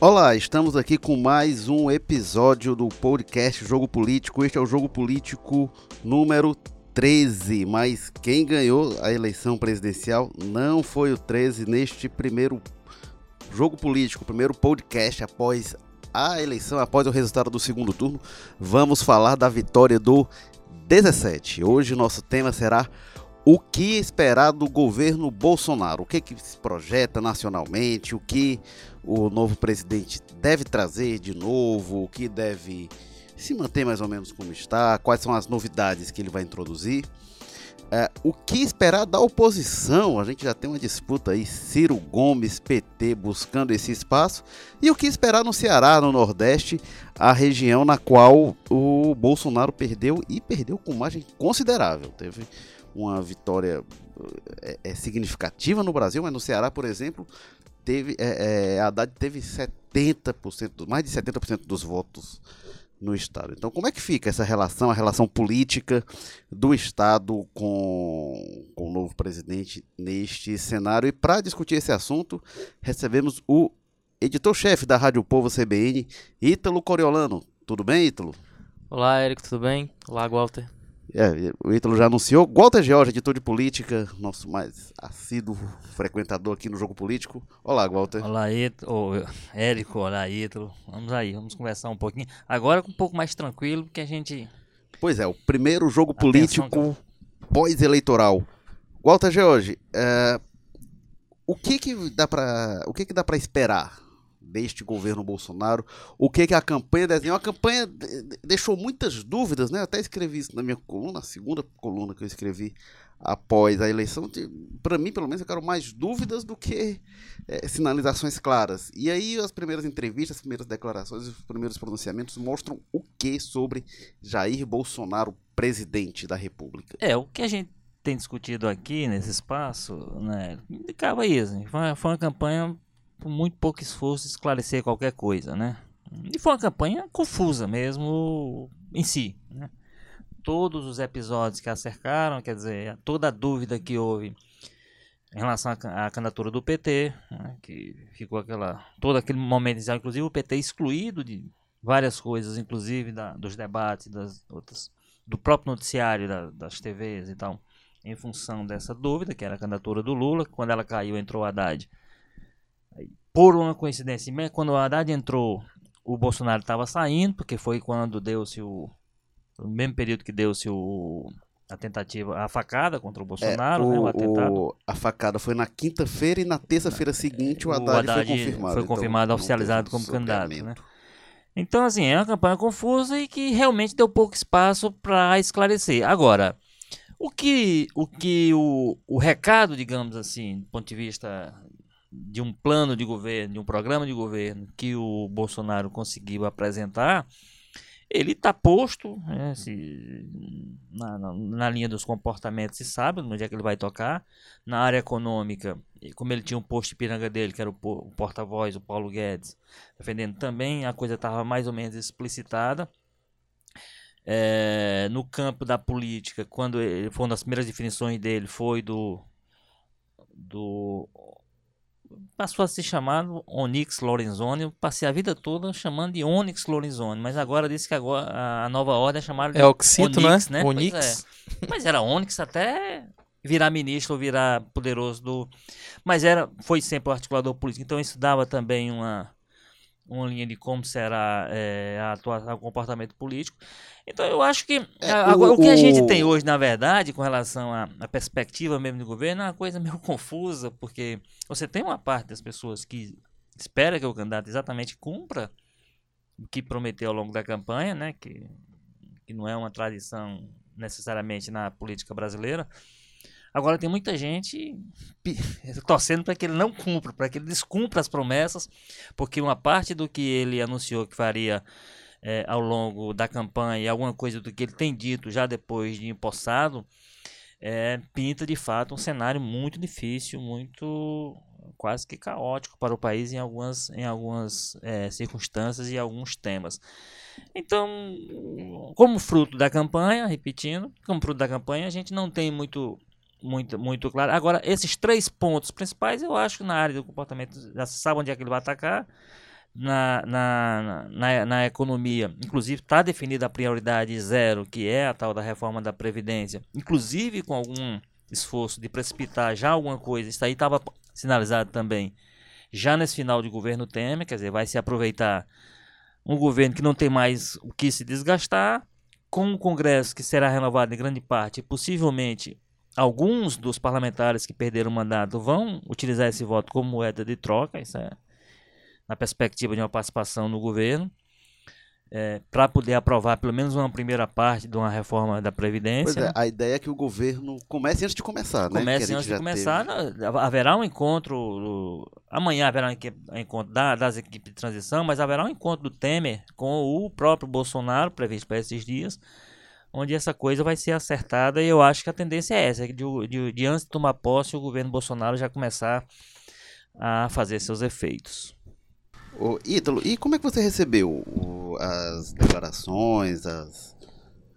Olá, estamos aqui com mais um episódio do podcast Jogo Político. Este é o Jogo Político número 13, mas quem ganhou a eleição presidencial não foi o 13 neste primeiro Jogo Político, primeiro podcast após a eleição, após o resultado do segundo turno. Vamos falar da vitória do 17. Hoje nosso tema será o que esperar do governo Bolsonaro? O que, que se projeta nacionalmente? O que o novo presidente deve trazer de novo? O que deve se manter mais ou menos como está? Quais são as novidades que ele vai introduzir? É, o que esperar da oposição? A gente já tem uma disputa aí, Ciro Gomes, PT, buscando esse espaço. E o que esperar no Ceará, no Nordeste, a região na qual o Bolsonaro perdeu e perdeu com margem considerável. Teve uma vitória é, é, significativa no Brasil, mas no Ceará, por exemplo, teve, é, é, Haddad teve 70%, mais de 70% dos votos no Estado. Então, como é que fica essa relação, a relação política do Estado com, com o novo presidente neste cenário? E para discutir esse assunto, recebemos o editor-chefe da Rádio Povo CBN, Ítalo Coriolano. Tudo bem, Ítalo? Olá, Érico, tudo bem? Olá, Walter. É, o Ítalo já anunciou. Walter George, editor de política, nosso mais assíduo frequentador aqui no jogo político. Olá, Walter. Olá, Ítalo. Érico, olá, Ítalo. Vamos aí, vamos conversar um pouquinho. Agora um pouco mais tranquilo, porque a gente. Pois é, o primeiro jogo político pós-eleitoral. Walter George, é, o que que dá para o que que dá para esperar deste governo Bolsonaro. O que, que a campanha desenhou? A campanha deixou muitas dúvidas, né? Eu até escrevi isso na minha coluna, a segunda coluna que eu escrevi após a eleição. Para mim, pelo menos, eu quero mais dúvidas do que é, sinalizações claras. E aí, as primeiras entrevistas, as primeiras declarações, os primeiros pronunciamentos mostram o que sobre Jair Bolsonaro, presidente da República. É, o que a gente tem discutido aqui nesse espaço, né, indicava isso. Foi uma campanha com muito pouco esforço, esclarecer qualquer coisa, né? E foi uma campanha confusa mesmo em si, né? Todos os episódios que a cercaram, quer dizer, toda a dúvida que houve em relação à candidatura do PT, né? que ficou aquela todo aquele momento inicial, inclusive o PT excluído de várias coisas, inclusive da, dos debates, das outras, do próprio noticiário da, das TVs e tal, em função dessa dúvida, que era a candidatura do Lula. Quando ela caiu, entrou o Haddad por uma coincidência, quando o Haddad entrou, o Bolsonaro estava saindo, porque foi quando deu-se o. No mesmo período que deu-se o. A tentativa, a facada contra o Bolsonaro, é, o, né, o atentado. O, a facada foi na quinta-feira e na terça-feira seguinte o Haddad, o Haddad foi confirmado. Foi confirmado, então, oficializado como candidato, né? Então, assim, é uma campanha confusa e que realmente deu pouco espaço para esclarecer. Agora, o que o, que o, o recado, digamos assim, do ponto de vista de um plano de governo, de um programa de governo que o Bolsonaro conseguiu apresentar, ele está posto né, se, na, na, na, linha dos comportamentos, se sabe onde é que ele vai tocar. Na área econômica, como ele tinha um posto de piranga dele, que era o, o porta-voz, o Paulo Guedes, defendendo também, a coisa estava mais ou menos explicitada. É, no campo da política, quando ele, foi uma das primeiras definições dele, foi do, do passou a se chamar Onyx Lorenzoni. Eu passei a vida toda chamando de Onyx Lorenzoni, mas agora disse que agora a nova ordem é chamada de é Oxito, Onyx, né? né? Onyx. É. Mas era Onyx até virar ministro ou virar poderoso do. Mas era, foi sempre o articulador político. Então isso dava também uma uma linha de como será é, a atuação, o comportamento político. Então eu acho que é, agora, o, o, que a gente tem hoje, na verdade, com relação à, perspectiva mesmo de governo, é uma coisa meio confusa, porque você tem uma parte das pessoas que espera que o candidato exatamente cumpra o que prometeu ao longo da campanha, né, que, que não é uma tradição necessariamente na política brasileira. Agora tem muita gente torcendo para que ele não cumpra, para que ele descumpra as promessas, porque uma parte do que ele anunciou que faria é, ao longo da campanha alguma coisa do que ele tem dito já depois de empossado, é, pinta de fato um cenário muito difícil, muito quase que caótico para o país em algumas, em algumas é, circunstâncias e alguns temas. Então, como fruto da campanha, repetindo, como fruto da campanha, a gente não tem muito muito, muito claro. Agora, esses três pontos principais, eu acho que na área do comportamento já sabe onde é que ele vai atacar. na, na, na, na economia. Inclusive, está definida a prioridade zero, que é a tal da reforma da Previdência. Inclusive, com algum esforço de precipitar já alguma coisa, isso aí estava sinalizado também já nesse final de governo Temer, quer dizer, vai se aproveitar um governo que não tem mais o que se desgastar, com um Congresso que será renovado em grande parte, possivelmente alguns dos parlamentares que perderam o mandato vão utilizar esse voto como moeda de troca, isso é na perspectiva de uma participação no governo é, para poder aprovar pelo menos uma primeira parte de uma reforma da Previdência. Pois é, a ideia é que o governo comece antes de começar, né? Comece antes de começar. Teve. Haverá um encontro. Amanhã haverá um encontro da, das equipes de transição, mas haverá um encontro do Temer com o próprio Bolsonaro, previsto para esses dias, onde essa coisa vai ser acertada. E eu acho que a tendência é essa: de, de, de antes de tomar posse, o governo Bolsonaro já começar a fazer seus efeitos. Ô, Ítalo, e como é que você recebeu o, as declarações, as,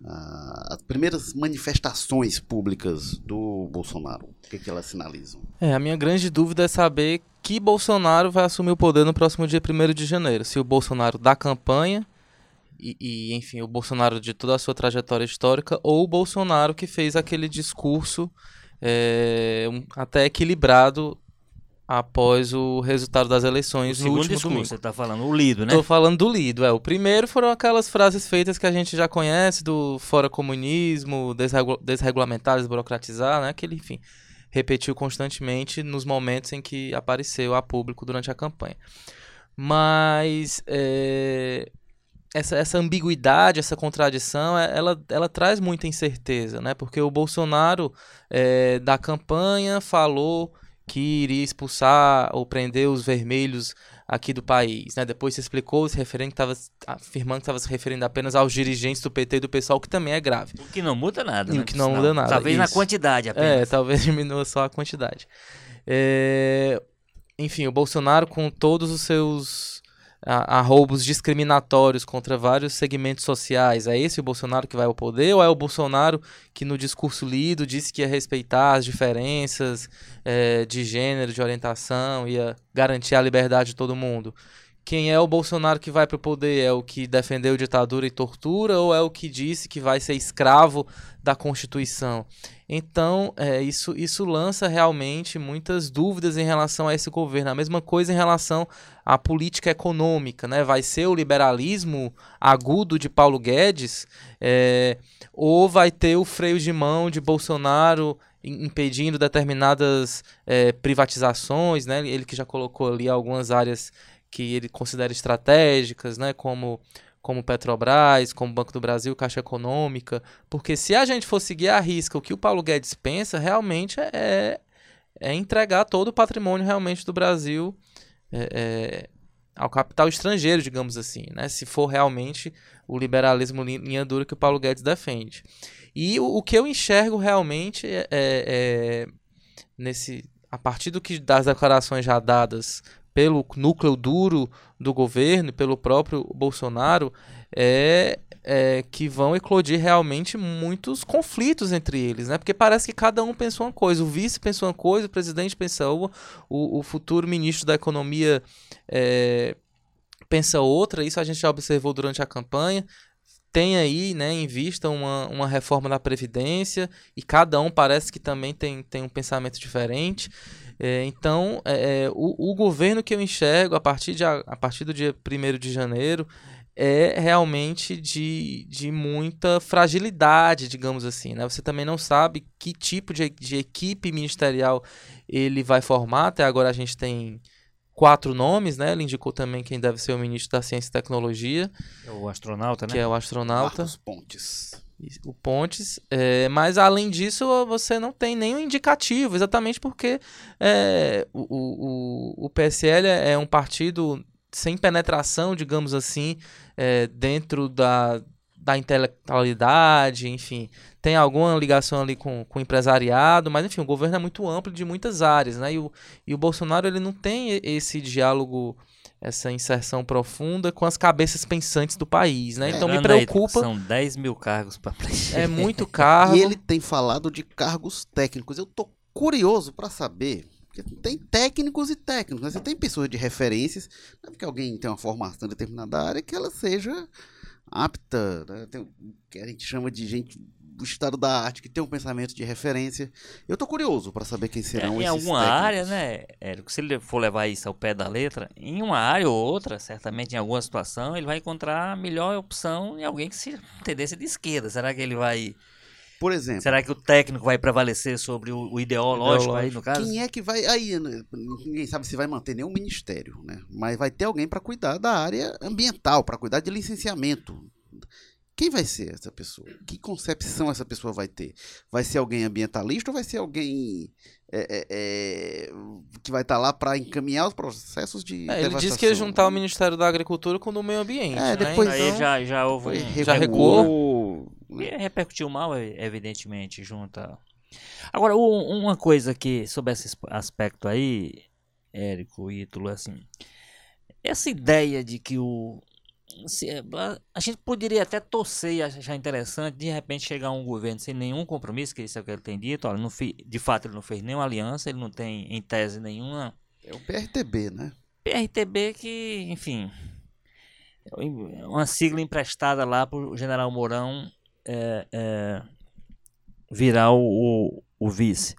a, as primeiras manifestações públicas do Bolsonaro? O que, que elas sinalizam? É, a minha grande dúvida é saber que Bolsonaro vai assumir o poder no próximo dia 1 de janeiro. Se o Bolsonaro da campanha e, e, enfim, o Bolsonaro de toda a sua trajetória histórica, ou o Bolsonaro que fez aquele discurso é, um, até equilibrado após o resultado das eleições o no último discurso, domingo. Você está falando o lido, né? Estou falando do lido, é. O primeiro foram aquelas frases feitas que a gente já conhece do fora comunismo, desregu desregulamentar, desburocratizar, né? Aquele, enfim, repetiu constantemente nos momentos em que apareceu a público durante a campanha. Mas é, essa, essa ambiguidade, essa contradição, é, ela, ela traz muita incerteza, né? Porque o Bolsonaro é, da campanha falou que iria expulsar ou prender os vermelhos aqui do país. Né? Depois se explicou se referendo que estava afirmando que estava se referindo apenas aos dirigentes do PT e do pessoal, que também é grave. O que não muda nada. E né? o que não muda nada. Talvez Isso. na quantidade apenas. É, talvez diminua só a quantidade. É... Enfim, o Bolsonaro, com todos os seus a, a, roubos discriminatórios contra vários segmentos sociais. É esse o Bolsonaro que vai ao poder ou é o Bolsonaro que no discurso lido disse que ia respeitar as diferenças é, de gênero, de orientação, ia garantir a liberdade de todo mundo? Quem é o Bolsonaro que vai para o poder? É o que defendeu ditadura e tortura ou é o que disse que vai ser escravo da Constituição? Então, é, isso, isso lança realmente muitas dúvidas em relação a esse governo. A mesma coisa em relação à política econômica. Né? Vai ser o liberalismo agudo de Paulo Guedes é, ou vai ter o freio de mão de Bolsonaro impedindo determinadas é, privatizações? Né? Ele que já colocou ali algumas áreas que ele considera estratégicas, né? como como Petrobras, como Banco do Brasil, Caixa Econômica, porque se a gente for seguir a risca o que o Paulo Guedes pensa, realmente é, é entregar todo o patrimônio realmente do Brasil é, é, ao capital estrangeiro, digamos assim, né? se for realmente o liberalismo linha dura que o Paulo Guedes defende. E o, o que eu enxergo realmente é, é nesse a partir do que das declarações já dadas pelo núcleo duro do governo, pelo próprio Bolsonaro, é, é, que vão eclodir realmente muitos conflitos entre eles, né? Porque parece que cada um pensou uma coisa, o vice pensou uma coisa, o presidente pensou, o, o futuro ministro da economia é, pensa outra, isso a gente já observou durante a campanha. Tem aí, né, em vista uma, uma reforma da Previdência, e cada um parece que também tem, tem um pensamento diferente. É, então, é, é, o, o, governo que eu enxergo a partir, de, a, partir do dia 1 de janeiro é realmente de, de muita fragilidade, digamos assim. Né? Você também não sabe que tipo de, de equipe ministerial ele vai formar. Até agora a gente tem quatro nomes, né? Ele indicou também quem deve ser o ministro da Ciência e Tecnologia. É o astronauta, né? Que é o astronauta. Marcos Pontes o Pontes, é, mas além disso você não tem nenhum indicativo, exatamente porque é, o, o, o PSL é um partido sem penetração, digamos assim, é, dentro da, da intelectualidade, enfim, tem alguma ligação ali com, com o empresariado, mas enfim, o governo é muito amplo de muitas áreas, né? E o, e o Bolsonaro ele não tem esse diálogo essa inserção profunda com as cabeças pensantes do país, né? Então me preocupa. Aí, são 10 mil cargos para preencher. É muito cargo. E ele tem falado de cargos técnicos. Eu tô curioso para saber Porque tem técnicos e técnicos, né? Você tem pessoas de referências, não é porque alguém tem uma formação em determinada área que ela seja apta, né? tem, que a gente chama de gente do estado da arte, que tem um pensamento de referência. Eu tô curioso para saber quem serão É, em esses alguma técnicos. área, né, Érico, se ele for levar isso ao pé da letra, em uma área ou outra, certamente em alguma situação, ele vai encontrar a melhor opção em alguém que se tendência de esquerda. Será que ele vai. Por exemplo, Será que o técnico vai prevalecer sobre o, o ideológico aí, no caso? Quem é que vai. Aí, né, ninguém sabe se vai manter nenhum ministério, né? Mas vai ter alguém para cuidar da área ambiental, para cuidar de licenciamento. Quem vai ser essa pessoa? Que concepção essa pessoa vai ter? Vai ser alguém ambientalista ou vai ser alguém é, é, é, que vai estar lá para encaminhar os processos de. É, ele disse que ia juntar o Ministério da Agricultura com o do Meio Ambiente. É, né? depois- Aí Então, já, já houve. Um- Já recuou. E repercutiu mal, e- evidentemente, junto a... Agora, uma coisa que, sobre esse asp- aspecto aí, Érico e Ítalo, assim, essa ideia de que o... se- a- gente poderia até torcer e achar interessante, de repente, chegar a um governo sem nenhum compromisso, que isso é o que ele tem dito, olha, não fi- de fato ele não fez nenhuma aliança, ele não tem, em tese, nenhuma É o PRTB, né? PRTB que, enfim, é uma sigla emprestada lá para o general Mourão é, é, virar o, o, o vice.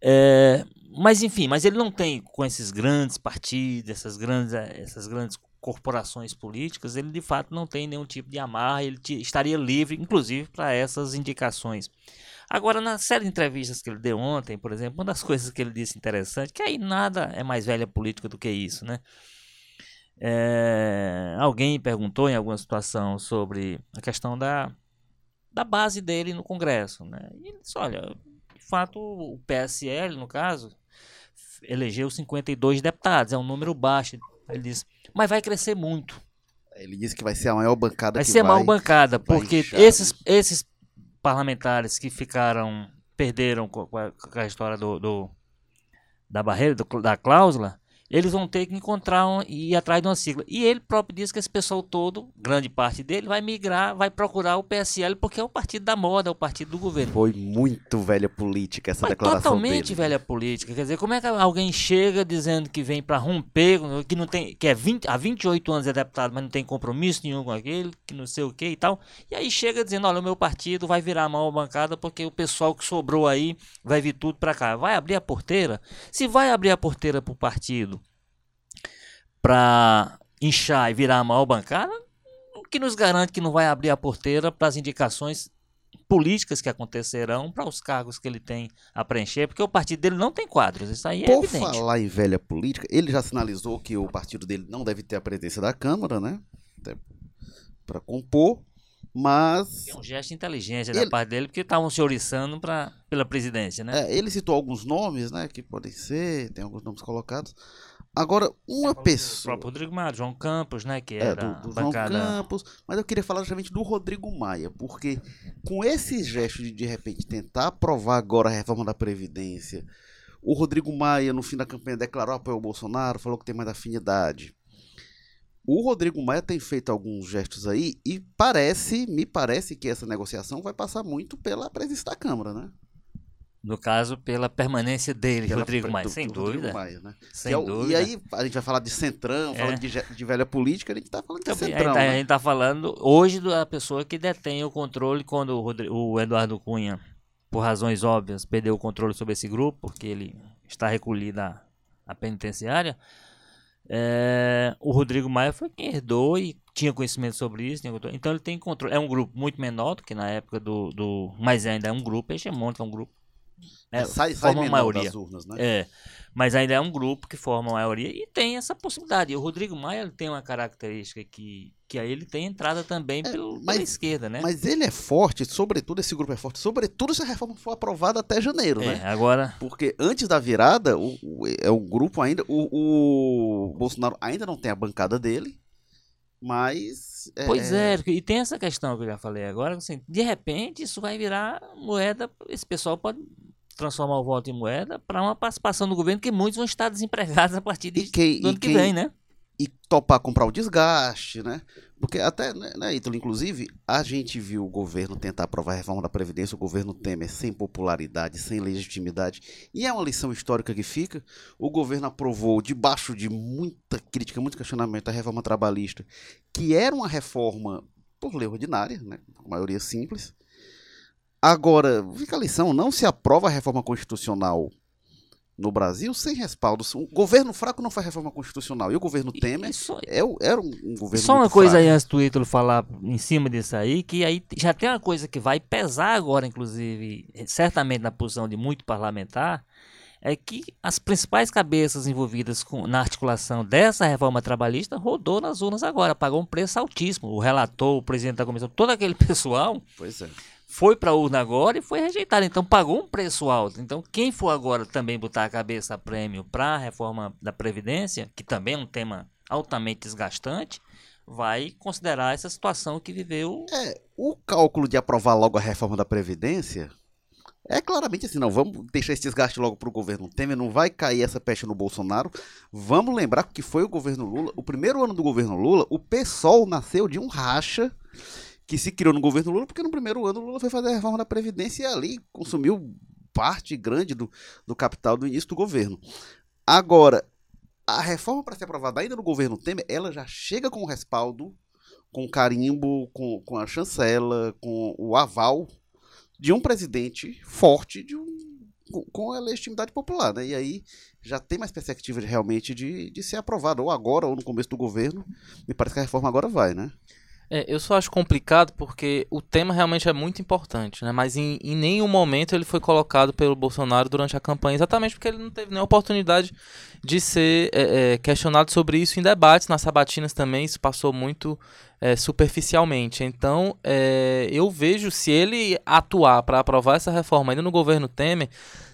É, mas enfim, mas ele não tem com esses grandes partidos, essas grandes, eh, essas grandes corporações políticas, ele de fato não tem nenhum tipo de amarra, ele estaria livre, inclusive, para essas indicações. Agora, na série de entrevistas que ele deu ontem, por exemplo, uma das coisas que ele disse interessante, que aí nada é mais velha política do que isso, né? É, alguém perguntou em alguma situação sobre a questão da, da base dele no Congresso, né? E ele disse, olha, de fato o PSL, no caso, elegeu 52 deputados, é um número baixo. Ele disse, mas vai crescer muito. Ele disse que vai ser a maior bancada Vai que ser vai. mal bancada, porque esses, esses parlamentares que ficaram, perderam com com a, com a história do, do- da barreira, do- da cláusula, eles vão ter que encontrar um, e ir atrás de uma sigla. E ele próprio disse que esse pessoal todo, grande parte dele, vai migrar, vai procurar o PSL, porque é o partido da moda, é o partido do governo. Foi muito velha política essa Mas declaração totalmente dele. velha política. Quer dizer, como é que alguém chega dizendo que vem para romper, que não tem, que é 20, há 28 anos é deputado, mas não tem compromisso nenhum com aquele, que não sei o que e tal. E aí chega dizendo, olha, o meu partido vai virar a maior bancada porque o pessoal que sobrou aí vai vir tudo para cá. Vai abrir a porteira? Se vai abrir a porteira pro partido para inchar e virar a maior bancada, o que nos garante que não vai abrir a porteira para as indicações políticas que acontecerão para os cargos que ele tem a preencher, porque o partido dele não tem quadros, isso aí é Por evidente. falar em velha política, ele já sinalizou que o partido dele não deve ter a presença da Câmara, né? Para compor, mas É um gesto de inteligência Ele- da parte dele, porque estavam se oriçando pra, pela presidência, né? é, ele citou alguns nomes, né? Que podem ser, tem alguns nomes colocados. Agora, uma O pessoa. próprio Rodrigo Maia, João Campos, né, que É, era do, do João bancada... Campos, mas eu queria falar justamente do Rodrigo Maia, porque com esse gesto de de repente tentar aprovar agora a reforma da Previdência, o Rodrigo Maia, no fim da campanha, declarou apoio ao Bolsonaro, falou que tem mais afinidade. O Rodrigo Maia tem feito alguns gestos aí e parece, me parece que essa negociação vai passar muito pela presença da Câmara, né? No caso, pela permanência dele, Pela- Rodrigo Maia, do- sem do Rodrigo dúvida. Maia, né? Sem é o- dúvida. E aí, a gente vai falar de centrão, É. falando de, de velha política, a gente tá falando de Também, a, centrão. gente, tá- a né? gente tá falando hoje da pessoa que detém o controle quando o, Rodri- o Eduardo Cunha, por razões óbvias, perdeu o controle sobre esse grupo, porque ele está recolhido à, à penitenciária. É, o Rodrigo Maia foi quem herdou e tinha conhecimento sobre isso. Então ele tem controle. É um grupo muito menor do que na época do. do mas ainda é um grupo hegemônico, é um grupo. Né, sai sai forma maioria. das urnas, né? É, mas ainda é um grupo que forma a maioria e tem essa possibilidade. E o Rodrigo Maia tem uma característica que, que aí ele tem entrada também pelo, mas- pela esquerda, né? Mas ele é forte, sobretudo esse grupo é forte, sobretudo se a reforma for aprovada até janeiro, é, né? agora Porque antes da virada, o, o- é um grupo ainda. O, o Bolsonaro ainda não tem a bancada dele, mas. Pois é, e tem essa questão que eu já falei agora, assim, de repente isso vai virar moeda, esse pessoal pode transformar o voto em moeda para uma participação do governo que muitos vão estar desempregados a partir de, quem, do ano que quem- vem, né? e topar comprar o desgaste, né? Porque até, né, né, Ítalo, inclusive, a gente viu o governo tentar aprovar a reforma da Previdência, o governo Temer sem popularidade, sem legitimidade, e é uma lição histórica que fica. O governo aprovou, debaixo de muita crítica, muito questionamento, a reforma trabalhista, que era uma reforma por lei ordinária, né, maioria simples. Agora, fica a lição, não se aprova a reforma constitucional no Brasil sem respaldo. O governo fraco não faz reforma constitucional. E o governo Temer Isso- é, era um, um governo Só uma coisa fraco. aí antes do Ítalo falar em cima disso aí, que aí já tem uma coisa que vai pesar agora, inclusive, certamente na posição de muito parlamentar, é que as principais cabeças envolvidas com- na articulação dessa reforma trabalhista rodou nas urnas agora, pagou um preço altíssimo. O relator, o presidente da comissão, todo aquele pessoal Pois é. Foi para a urna agora e foi rejeitado. Então pagou um preço alto. Então quem for agora também botar a cabeça a prêmio para a reforma da Previdência, que também é um tema altamente desgastante, vai considerar essa situação que viveu. É, o cálculo de aprovar logo a reforma da Previdência é claramente assim, não, vamos deixar esse desgaste logo para o governo Temer, não vai cair essa peste no Bolsonaro. Vamos lembrar que foi o governo Lula, o primeiro ano do governo Lula, o PSOL nasceu de um racha que se criou no governo Lula, porque no primeiro ano Lula foi fazer a reforma da Previdência e ali consumiu parte grande do, do capital do início do governo. Agora, a reforma para ser aprovada ainda no governo Temer, ela já chega com o respaldo, com o carimbo, com, com a chancela, com o aval de um presidente forte, de um, com, a legitimidade popular. Né? E aí já tem mais perspectiva de, realmente de, de ser aprovada, ou agora, ou no começo do governo. Me parece que a reforma agora vai, né? É, eu só acho complicado porque o tema realmente é muito importante, né? Mas em, em nenhum momento ele foi colocado pelo Bolsonaro durante a campanha, exatamente porque ele não teve nem a oportunidade de ser é, é, questionado sobre isso em debates, nas sabatinas também, isso passou muito é, superficialmente. Então, é, eu vejo se ele atuar para aprovar essa reforma ainda no governo Temer,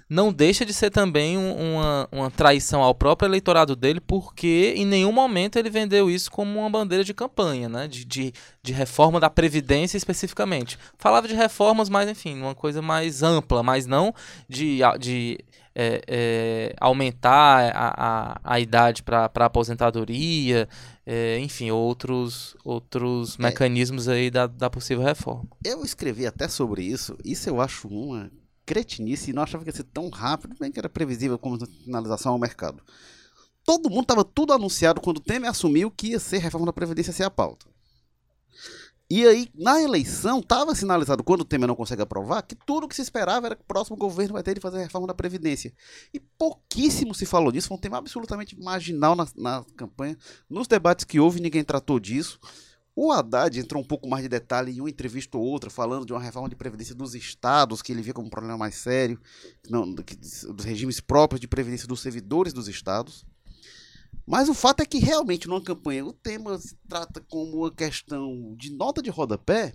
não deixa de ser também um- uma, uma traição ao próprio eleitorado dele, porque em nenhum momento ele vendeu isso como uma bandeira de campanha, né? De, de, de reforma da Previdência especificamente. Falava de reformas, mas enfim, uma coisa mais ampla, mas não de, de é, é, aumentar a, a, a idade para aposentadoria, é, enfim, outros, outros mecanismos aí da, da possível reforma. Eu escrevi até sobre isso. Isso eu acho uma cretinice e não achava que ia ser tão rápido, bem que era previsível como finalização ao mercado. Todo mundo estava tudo anunciado quando o Temer assumiu que ia ser reforma da Previdência ser a pauta. E aí, na eleição, estava sinalizado, quando o Temer não consegue aprovar, que tudo o que se esperava era que o próximo governo vai ter de fazer a reforma da Previdência. E pouquíssimo se falou disso, foi um tema absolutamente marginal na, na campanha. Nos debates que houve, ninguém tratou disso. O Haddad entrou um pouco mais de detalhe em uma entrevista ou outra, falando de uma reforma de previdência dos estados, que ele via como um problema mais sério, não, que- dos regimes próprios de previdência dos servidores dos estados. Mas o fato é que realmente numa campanha o tema se trata como uma questão de nota de rodapé.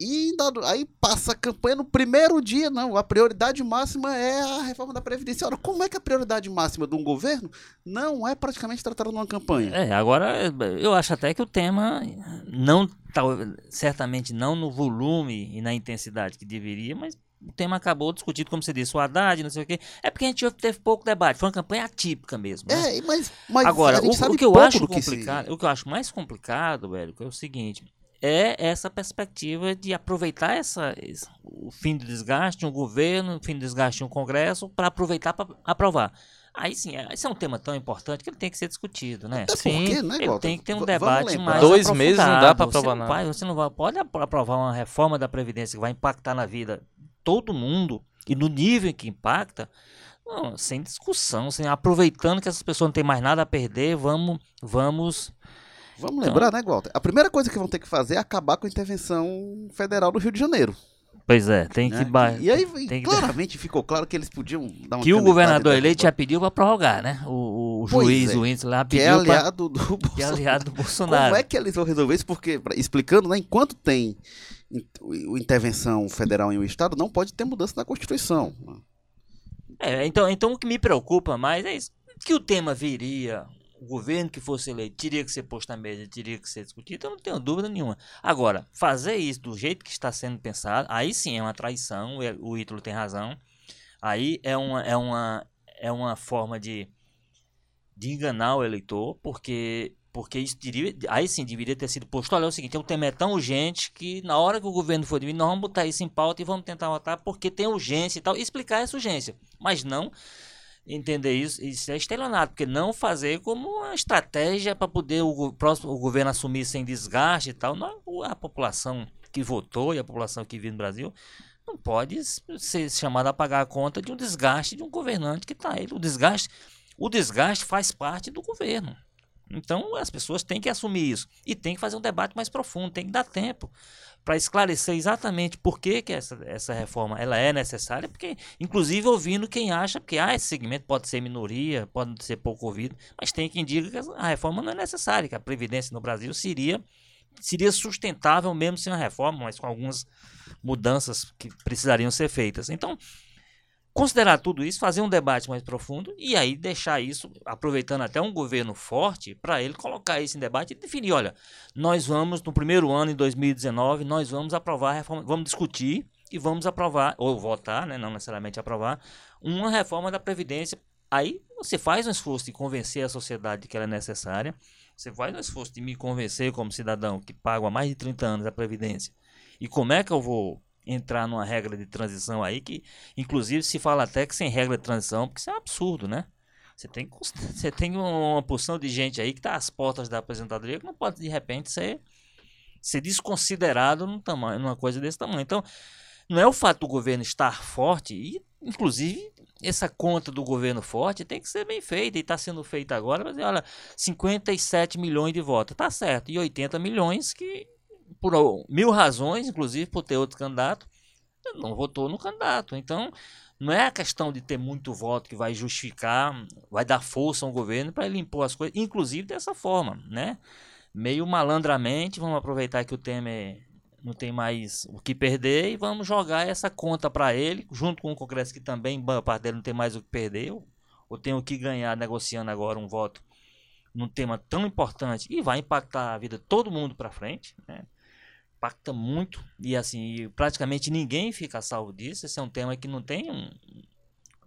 E aí passa a campanha no primeiro dia, não. A prioridade máxima é a reforma da Previdência. Ora, como é que a prioridade máxima de um governo não é praticamente tratada numa campanha? É, agora eu acho até que o tema não tal- certamente não no volume e na intensidade que deveria, mas o tema acabou discutido, como você disse, o Haddad, não sei o quê. É porque a gente teve pouco debate, foi uma campanha atípica mesmo. né? É, mas, mas Agora, o, sabe o que eu acho do que se- complicado, o que eu acho mais complicado, velho, é o seguinte, é essa perspectiva de aproveitar essa, o fim do desgaste de um governo, o fim do desgaste de um congresso, para aproveitar para aprovar. Aí sim, é- esse é um tema tão importante que ele tem que ser discutido, né? Até Sim, porque, né, Ele tem que ter um debate mais Dois meses não dá. Você aprovar não nada. vai- Você não vai, pode apro- aprovar uma reforma da Previdência que vai impactar na vida de todo mundo e no nível em que impacta, não, sem discussão, sem, aproveitando que essas pessoas não têm mais nada a perder, vamos, vamos Vamos Então- lembrar, né, Walter? A primeira coisa que vão ter que fazer é acabar com a intervenção federal do Rio de Janeiro. Pois é, tem né? que. ba- E aí tem que- claramente ficou claro que eles podiam dar uma Que o governador eleito já pediu para prorrogar, né? O, o juiz, é. o índice lá Que é pediu pra, aliado do que é Bolsonaro. aliado do Bolsonaro. Como é que eles vão resolver isso? Porque, explicando, né, enquanto tem intervenção federal em um estado, não pode ter mudança na Constituição. É, então, então o que me preocupa mais é isso. Que o tema viria, o governo que fosse eleito teria que ser posto na mesa, teria que ser discutido, eu não tenho dúvida nenhuma. Agora, fazer isso do jeito que está sendo pensado, aí sim é uma traição, o- o Ítalo tem razão. Aí é uma, é uma, é uma forma de, de enganar o eleitor, porque porque isso diria, aí sim deveria ter sido posto. Olha, é o seguinte, o tema é tão urgente que na hora que o governo for vir, nós vamos botar isso em pauta e vamos tentar votar porque tem urgência e tal, e explicar essa urgência. Mas não entender isso, isso é estelionato, porque não fazer como uma estratégia para poder o, próximo, o governo assumir sem desgaste e tal. Não, a população que votou e a população que vive no Brasil não pode ser chamada a pagar a conta de um desgaste de um governante que está aí. O desgaste, o desgaste faz parte do governo. Então as pessoas têm que assumir isso e tem que fazer um debate mais profundo, tem que dar tempo para esclarecer exatamente por que, que essa, essa reforma ela é necessária, porque inclusive ouvindo quem acha que ah, esse segmento pode ser minoria, pode ser pouco ouvido, mas tem quem diga que a reforma não é necessária, que a previdência no Brasil seria seria sustentável mesmo sem a reforma, mas com algumas mudanças que precisariam ser feitas. Então, considerar tudo isso, fazer um debate mais profundo e aí deixar isso, aproveitando até um governo forte, para ele colocar isso em debate e definir, olha, nós vamos no primeiro ano em 2019, nós vamos aprovar a reforma, vamos discutir e vamos aprovar ou votar, né, não necessariamente aprovar, uma reforma da previdência. Aí você faz um esforço de convencer a sociedade de que ela é necessária. Você faz um esforço de me convencer como cidadão que pago há mais de 30 anos a previdência. E como é que eu vou entrar numa regra de transição aí que, inclusive, se fala até que sem regra de transição, porque isso é um absurdo, né? Você tem, você tem uma porção de gente aí que está às portas da aposentadoria que não pode, de repente, ser, ser desconsiderado num tamanho, numa coisa desse tamanho. Então, não é o fato do governo estar forte, e, inclusive, essa conta do governo forte tem que ser bem feita, e está sendo feita agora, mas olha, 57 milhões de votos, tá certo, e 80 milhões que por mil razões, inclusive por ter outro candidato, não votou no candidato. Então, não é a questão de ter muito voto que vai justificar, vai dar força ao governo para ele impor as coisas, inclusive dessa forma, né? Meio malandramente, vamos aproveitar que o Temer não tem mais o que perder e vamos jogar essa conta para ele, junto com o Congresso que também, boa parte dele não tem mais o que perder, ou tem o que ganhar negociando agora um voto num tema tão importante e vai impactar a vida de todo mundo para frente, né? Impacta muito e assim praticamente ninguém fica salvo disso. Esse é um tema que não tem um,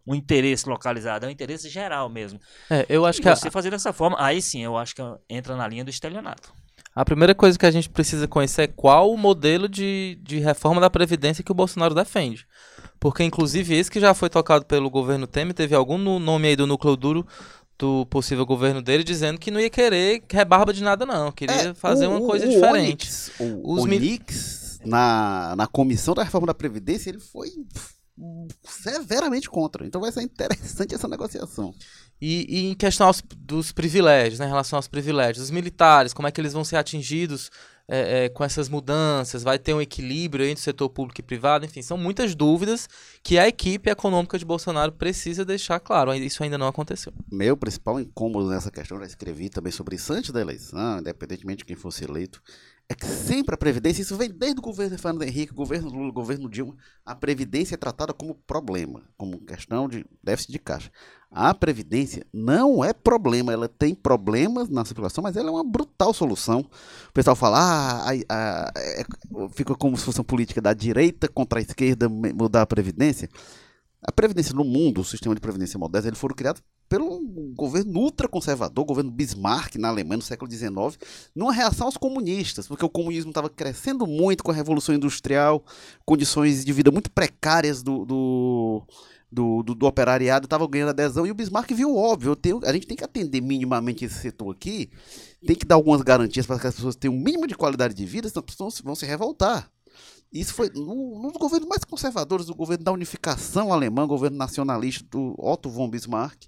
um interesse localizado, é um interesse geral mesmo. É, eu acho e que você a... fazer dessa forma, aí sim, eu acho que entra na linha do estelionato. A primeira coisa que a gente precisa conhecer é qual o modelo de, de reforma da Previdência que o Bolsonaro defende. Porque, inclusive, esse que já foi tocado pelo governo Temer, teve algum nome aí do núcleo duro do possível governo dele dizendo que não ia querer rebarba de nada, não. Queria é, fazer o, uma coisa o diferente. Onix, o Os Onix, na, na comissão da reforma da Previdência, ele foi severamente contra. Então vai ser interessante essa negociação. E, e em questão aos, dos privilégios, né, em relação aos privilégios, os militares, como é que eles vão ser atingidos é, é, com essas mudanças? Vai ter um equilíbrio entre o setor público e privado? Enfim, são muitas dúvidas que a equipe econômica de Bolsonaro precisa deixar claro. Isso ainda não aconteceu. Meu principal incômodo nessa questão, já escrevi também sobre isso antes da eleição, independentemente de quem fosse eleito, é que sempre a Previdência, isso vem desde o governo Fernando Henrique, governo Lula, governo Dilma, a Previdência é tratada como problema, como questão de déficit de caixa. A Previdência não é problema, ela tem problemas na circulação, mas ela é uma brutal solução. O pessoal fala, ah, a, a, é, fica como se fosse uma política da direita contra a esquerda mudar a Previdência. A Previdência no mundo, o sistema de Previdência moderno, ele foram criados pelo governo ultraconservador, governo Bismarck na Alemanha no século XIX, numa reação aos comunistas, porque o comunismo estava crescendo muito com a Revolução Industrial, condições de vida muito precárias do, do, do, do, do operariado estavam ganhando adesão, e o Bismarck viu óbvio, tenho, a gente tem que atender minimamente esse setor aqui, tem que dar algumas garantias para que as pessoas tenham um mínimo de qualidade de vida, senão as pessoas vão se revoltar. Isso foi no, nos governos mais conservadores, o governo da unificação alemã, o governo nacionalista do Otto von Bismarck,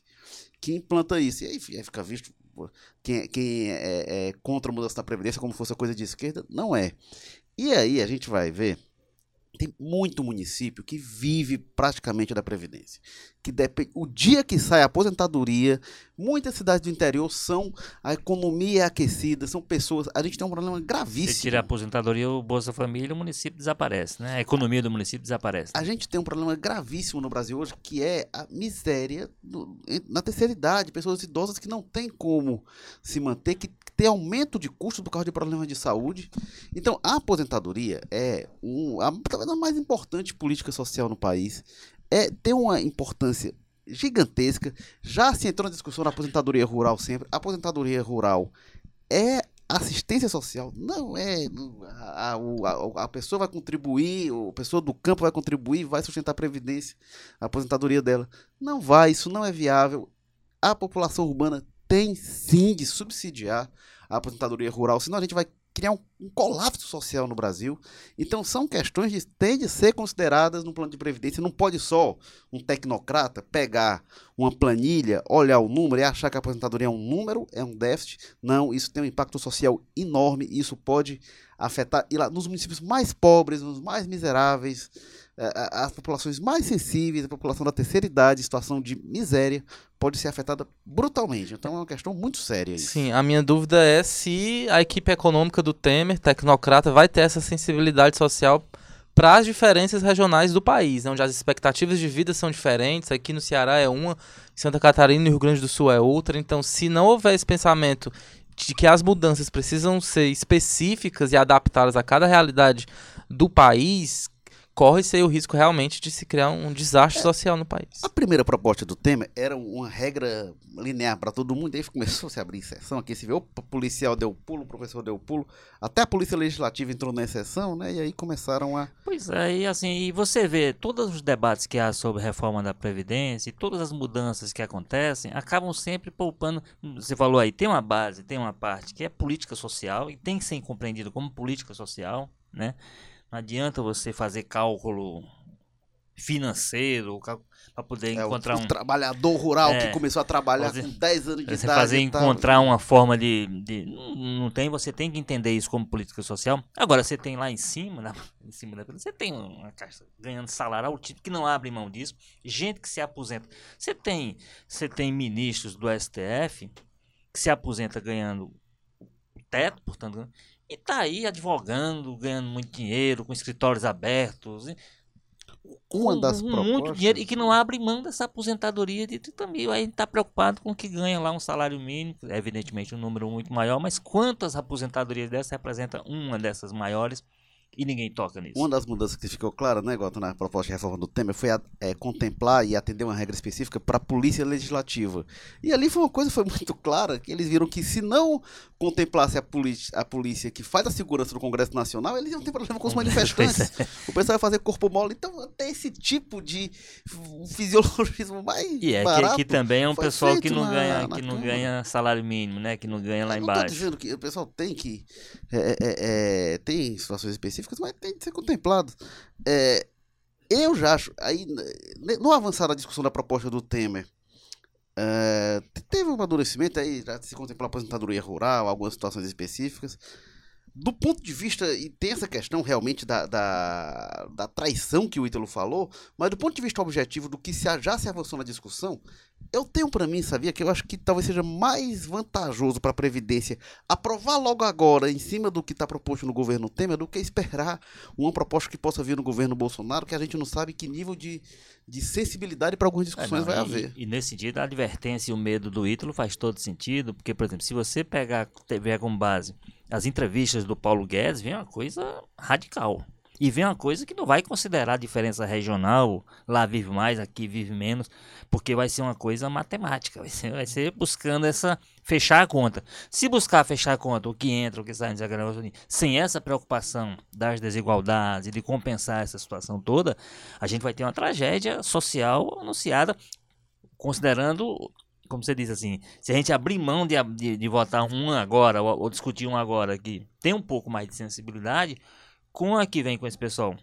que implanta isso. E aí, fica visto quem, quem é, é, contra a mudança da Previdência como fosse a coisa de esquerda. Não é. E aí a gente vai ver tem muito município que vive praticamente da Previdência. Que depende, o dia que sai a aposentadoria, muitas cidades do interior são. A economia é aquecida, são pessoas. A gente tem um problema gravíssimo. Se tira a aposentadoria, o Bolsa Família, o município desaparece, né? A economia do município desaparece. Né? A gente tem um problema gravíssimo no Brasil hoje, que é a miséria do, na terceira idade, pessoas idosas que não têm como se manter, que tem aumento de custos por causa de problemas de saúde. Então, a aposentadoria é um, a, talvez a mais importante política social no país. É, tem uma importância gigantesca. Já se entrou na discussão da aposentadoria rural sempre. A aposentadoria rural é assistência social. Não é. A, a, a, pessoa vai contribuir, a pessoa do campo vai contribuir, vai sustentar a previdência, a aposentadoria dela. Não vai, isso não é viável. A população urbana tem sim de subsidiar a aposentadoria rural, senão a gente vai criar um, um, colapso social no Brasil. Então são questões que têm de ser consideradas no plano de previdência. Não pode só um tecnocrata pegar uma planilha, olhar o número e achar que a aposentadoria é um número, é um déficit. Não, isso tem um impacto social enorme. E isso pode afetar e lá, nos municípios mais pobres, nos mais miseráveis, as populações mais sensíveis, a população da terceira idade, situação de miséria, pode ser afetada brutalmente. Então é uma questão muito séria. Isso. Sim, a minha dúvida é se a equipe econômica do Temer, tecnocrata, vai ter essa sensibilidade social para as diferenças regionais do país, né, onde as expectativas de vida são diferentes. Aqui no Ceará é uma, em Santa Catarina e Rio Grande do Sul é outra. Então, se não houver esse pensamento de que as mudanças precisam ser específicas e adaptadas a cada realidade do país, corre-se o risco realmente de se criar um desastre é, social no país. A primeira proposta do Temer era uma regra linear para todo mundo, e aí começou a se abrir exceção. Aqui se vê o policial deu pulo, o professor deu pulo, até a polícia legislativa entrou na exceção, né? E aí começaram a. Pois é, e assim, e você vê todos os debates que há sobre reforma da Previdência e todas as mudanças que acontecem acabam sempre poupando. Você falou aí, tem uma base, tem uma parte que é política social e tem que ser compreendido como política social, né? Não adianta você fazer cálculo financeiro para poder é, encontrar o, um trabalhador rural é, que começou a trabalhar fazer, com 10 anos de você idade. Fazer encontrar uma forma de, de não, tem, você tem que entender isso como política social. Agora você tem lá em cima, na, em cima da você tem uma caixa ganhando salário altíssimo que não abre mão disso, gente que se aposenta. Você tem, você tem ministros do STF que se aposenta ganhando o teto, portanto, e tá aí advogando, ganhando muito dinheiro, com escritórios abertos. Uma das com propostas... muito dinheiro e que não abre mão dessa aposentadoria de também. Aí está preocupado com que ganha lá um salário mínimo, evidentemente um número muito maior, mas quantas aposentadorias dessas representa uma dessas maiores? E ninguém toca nisso. Uma das mudanças que ficou clara, né, Goto, na proposta de reforma do Temer, foi a, é, contemplar e atender uma regra específica para a polícia legislativa. E ali foi uma coisa foi muito clara, que eles viram que se não contemplasse a, a polícia que faz a segurança do Congresso Nacional, eles iam ter problema com os manifestantes. o pessoal ia fazer corpo mole. Então, até esse tipo de fisiologismo mais E é barato, que, que também é um pessoal que não, na, ganha, na que não ganha salário mínimo, né? Que não ganha lá Eu embaixo. Não tô dizendo que o pessoal tem que... É, é, é, tem situações específicas, mas tem de ser contemplado. É, eu já acho... Aí, no avançar da discussão da proposta do Temer, é, teve um amadurecimento aí, já se contemplou aposentadoria rural, algumas situações específicas. Do ponto de vista, e tem essa questão realmente da, da, da traição que o Ítalo falou, mas do ponto de vista objetivo do que se, já se avançou na discussão, eu tenho para mim, sabia, que eu acho que talvez seja mais vantajoso para a Previdência aprovar logo agora, em cima do que está proposto no governo Temer, do que esperar uma proposta que possa vir no governo Bolsonaro, que a gente não sabe que nível de, de sensibilidade para algumas discussões é, não, vai e, haver. E nesse sentido, a advertência e o medo do Ítalo faz todo sentido, porque, por exemplo, se você pegar, tiver como base as entrevistas do Paulo Guedes, vem uma coisa radical. E vem uma coisa que não vai considerar a diferença regional, lá vive mais, aqui vive menos, porque vai ser uma coisa matemática, vai ser, vai ser buscando essa fechar a conta. Se buscar fechar a conta, o que entra, o que sai, sem essa preocupação das desigualdades e de compensar essa situação toda, a gente vai ter uma tragédia social anunciada, considerando como você disse assim, se a gente abrir mão de, de, de votar um agora, ou, ou discutir um agora que tem um pouco mais de sensibilidade, com a que vem com esse pessoal?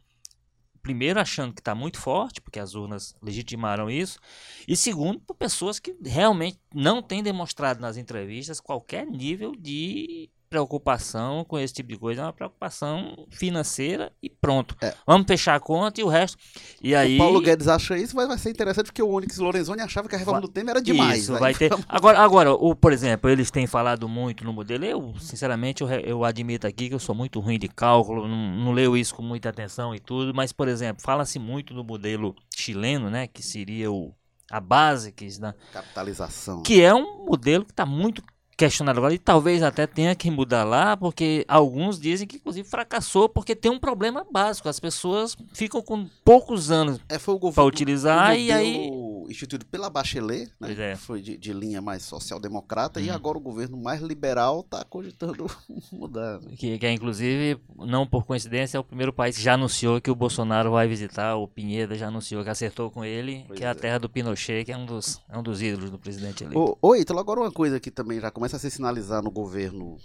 Primeiro, achando que está muito forte, porque as urnas legitimaram isso. E segundo, por pessoas que realmente não têm demonstrado nas entrevistas qualquer nível de preocupação com esse tipo de coisa, é uma preocupação financeira e pronto. É. Vamos fechar a conta e o resto. E aí... O Paulo Guedes acha isso, mas vai ser interessante porque o Onyx Lorenzoni achava que a reforma vai... do Temer era demais. Isso, vai ter. Agora, agora o, por exemplo, eles têm falado muito no modelo. Eu, sinceramente, eu, eu admito aqui que eu sou muito ruim de cálculo, não, não leio isso com muita atenção e tudo, mas, por exemplo, fala-se muito no modelo chileno, né, que seria o a base que da capitalização, que é um modelo que está muito questionado agora e talvez até tenha que mudar lá, porque alguns dizem que inclusive fracassou porque tem um problema básico. As pessoas ficam com poucos anos é, para utilizar e aí instituído pela Bachelet, né? É. Foi de, de linha mais social-democrata, e Uhum. agora o governo mais liberal está cogitando mudar. Que, que é, inclusive, não por coincidência, é o primeiro país que já anunciou que o Bolsonaro vai visitar, o Pinheda já anunciou que acertou com ele, Pois que é a é. terra do Pinochet, que é um dos, é um dos ídolos do presidente eleito. Ô, ô Ítalo, agora uma coisa que também já começa a se sinalizar no governo,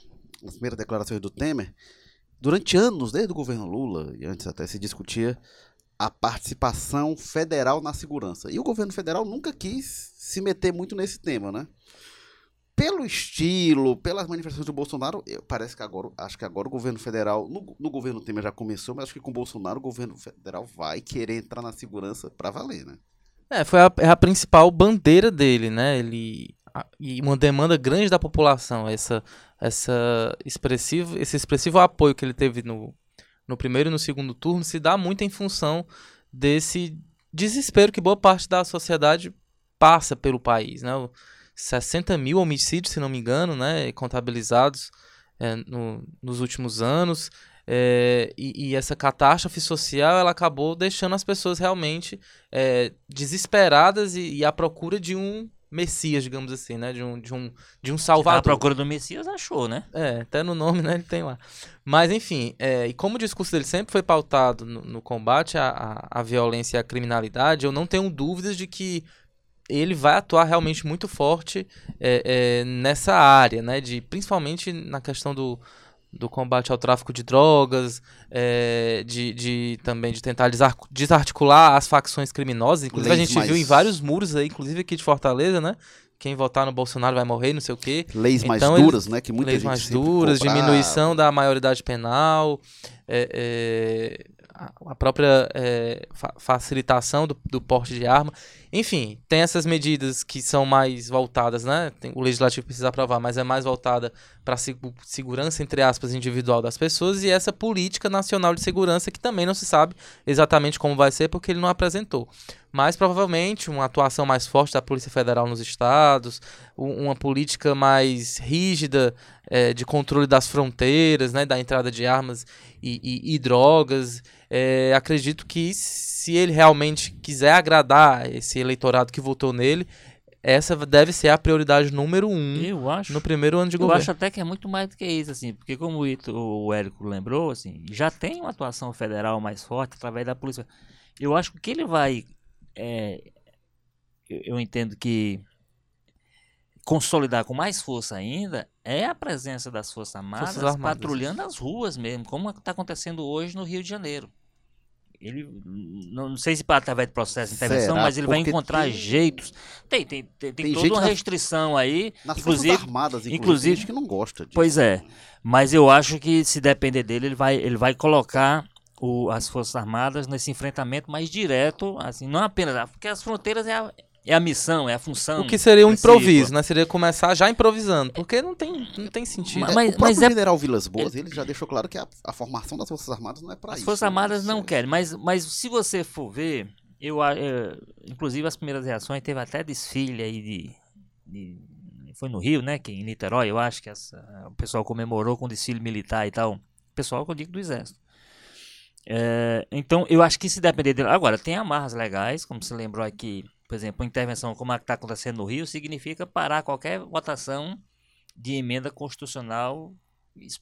nas primeiras declarações do Temer, durante anos, desde o governo Lula, e antes até se discutia a participação federal na segurança. E o governo federal nunca quis se meter muito nesse tema, né? Pelo estilo, pelas manifestações do Bolsonaro, eu- parece que agora, acho que agora o governo federal, no, no governo Temer já começou, mas acho que com o Bolsonaro o governo federal vai querer entrar na segurança para valer, né? É, foi a, é a principal bandeira dele, né? Ele a- e uma demanda grande da população, essa essa expressivo, esse expressivo apoio que ele teve no, no primeiro e no segundo turno se dá muito em função desse desespero que boa parte da sociedade passa pelo país, né? O 60 mil homicídios, se não me engano, né? Contabilizados é, no- nos últimos anos. é, e, e essa catástrofe social ela acabou deixando as pessoas realmente é, desesperadas e, e à procura de um Messias, digamos assim, né? De um, de um, de um A Salvador. procura do Messias achou, né? É, até no nome, né, ele tem lá. Mas, enfim, é, e como o discurso dele sempre foi pautado no, no combate à, à, à violência e à criminalidade, eu não tenho dúvidas de que ele vai atuar realmente muito forte é, é, nessa área, né, de, principalmente na questão do, do combate ao tráfico de drogas, é, de, de também de tentar desar- desarticular as facções criminosas. Inclusive, Leis a gente viu mais- em vários muros aí, inclusive aqui de Fortaleza, né? Quem votar no Bolsonaro vai morrer, não sei o quê Leis mais Então, eles- duras, né? Que muita leis mais duras, diminuição da maioridade penal, é, é, a- própria é, fa- facilitação do, do porte de arma. Enfim, tem essas medidas que são mais voltadas, né? Tem- o legislativo precisa aprovar, mas é mais voltada para a segurança, entre aspas, individual das pessoas e essa política nacional de segurança que também não se sabe exatamente como vai ser porque ele não apresentou. Mas provavelmente uma atuação mais forte da Polícia Federal nos estados, uma política mais rígida eh, de controle das fronteiras, né, da entrada de armas e, e- e drogas. Eh, acredito que se ele realmente quiser agradar esse eleitorado que votou nele, essa deve ser a prioridade número um Eu acho. no primeiro ano de Eu governo. acho até que é muito mais do que isso, assim, porque como o, Ito, o Érico lembrou, assim, já tem uma atuação federal mais forte através da polícia. Eu acho que o que ele vai, é, eu, eu entendo que consolidar com mais força ainda é a presença das Forças Armadas, Forças Armadas, patrulhando as ruas mesmo, como está acontecendo hoje no Rio de Janeiro. Ele, não não sei se através de processo de intervenção, Será? mas ele vai Porque encontrar tem- jeitos. Tem, tem, tem, tem toda uma na- restrição aí. Nas inclusive, Forças Armadas, inclusive, inclusive- que não gosta disso. Pois é. Mas eu acho que se depender dele, ele vai, ele vai colocar o- as Forças Armadas nesse enfrentamento mais direto, assim, não apenas. Porque as fronteiras é a, é a missão, é a função. O que seria um improviso, né? Seria começar já improvisando, porque não tem, não tem sentido. Mas- É, mas- o próprio é- general Vilas Boas, ele já deixou claro que a, a formação das Forças Armadas não é para As isso. Forças né? Armadas não Isso- querem, mas, mas se você for ver, eu, é, inclusive as primeiras reações, teve até desfile aí de, de- Foi no Rio, né? Que em Niterói, eu acho que essa- o pessoal comemorou com desfile militar e tal. Pessoal que eu digo do Exército. É, então, eu acho que se depender dele. Agora, tem amarras legais, como se lembrou aqui, por exemplo, intervenção como a que está acontecendo no Rio, significa parar qualquer votação de emenda constitucional.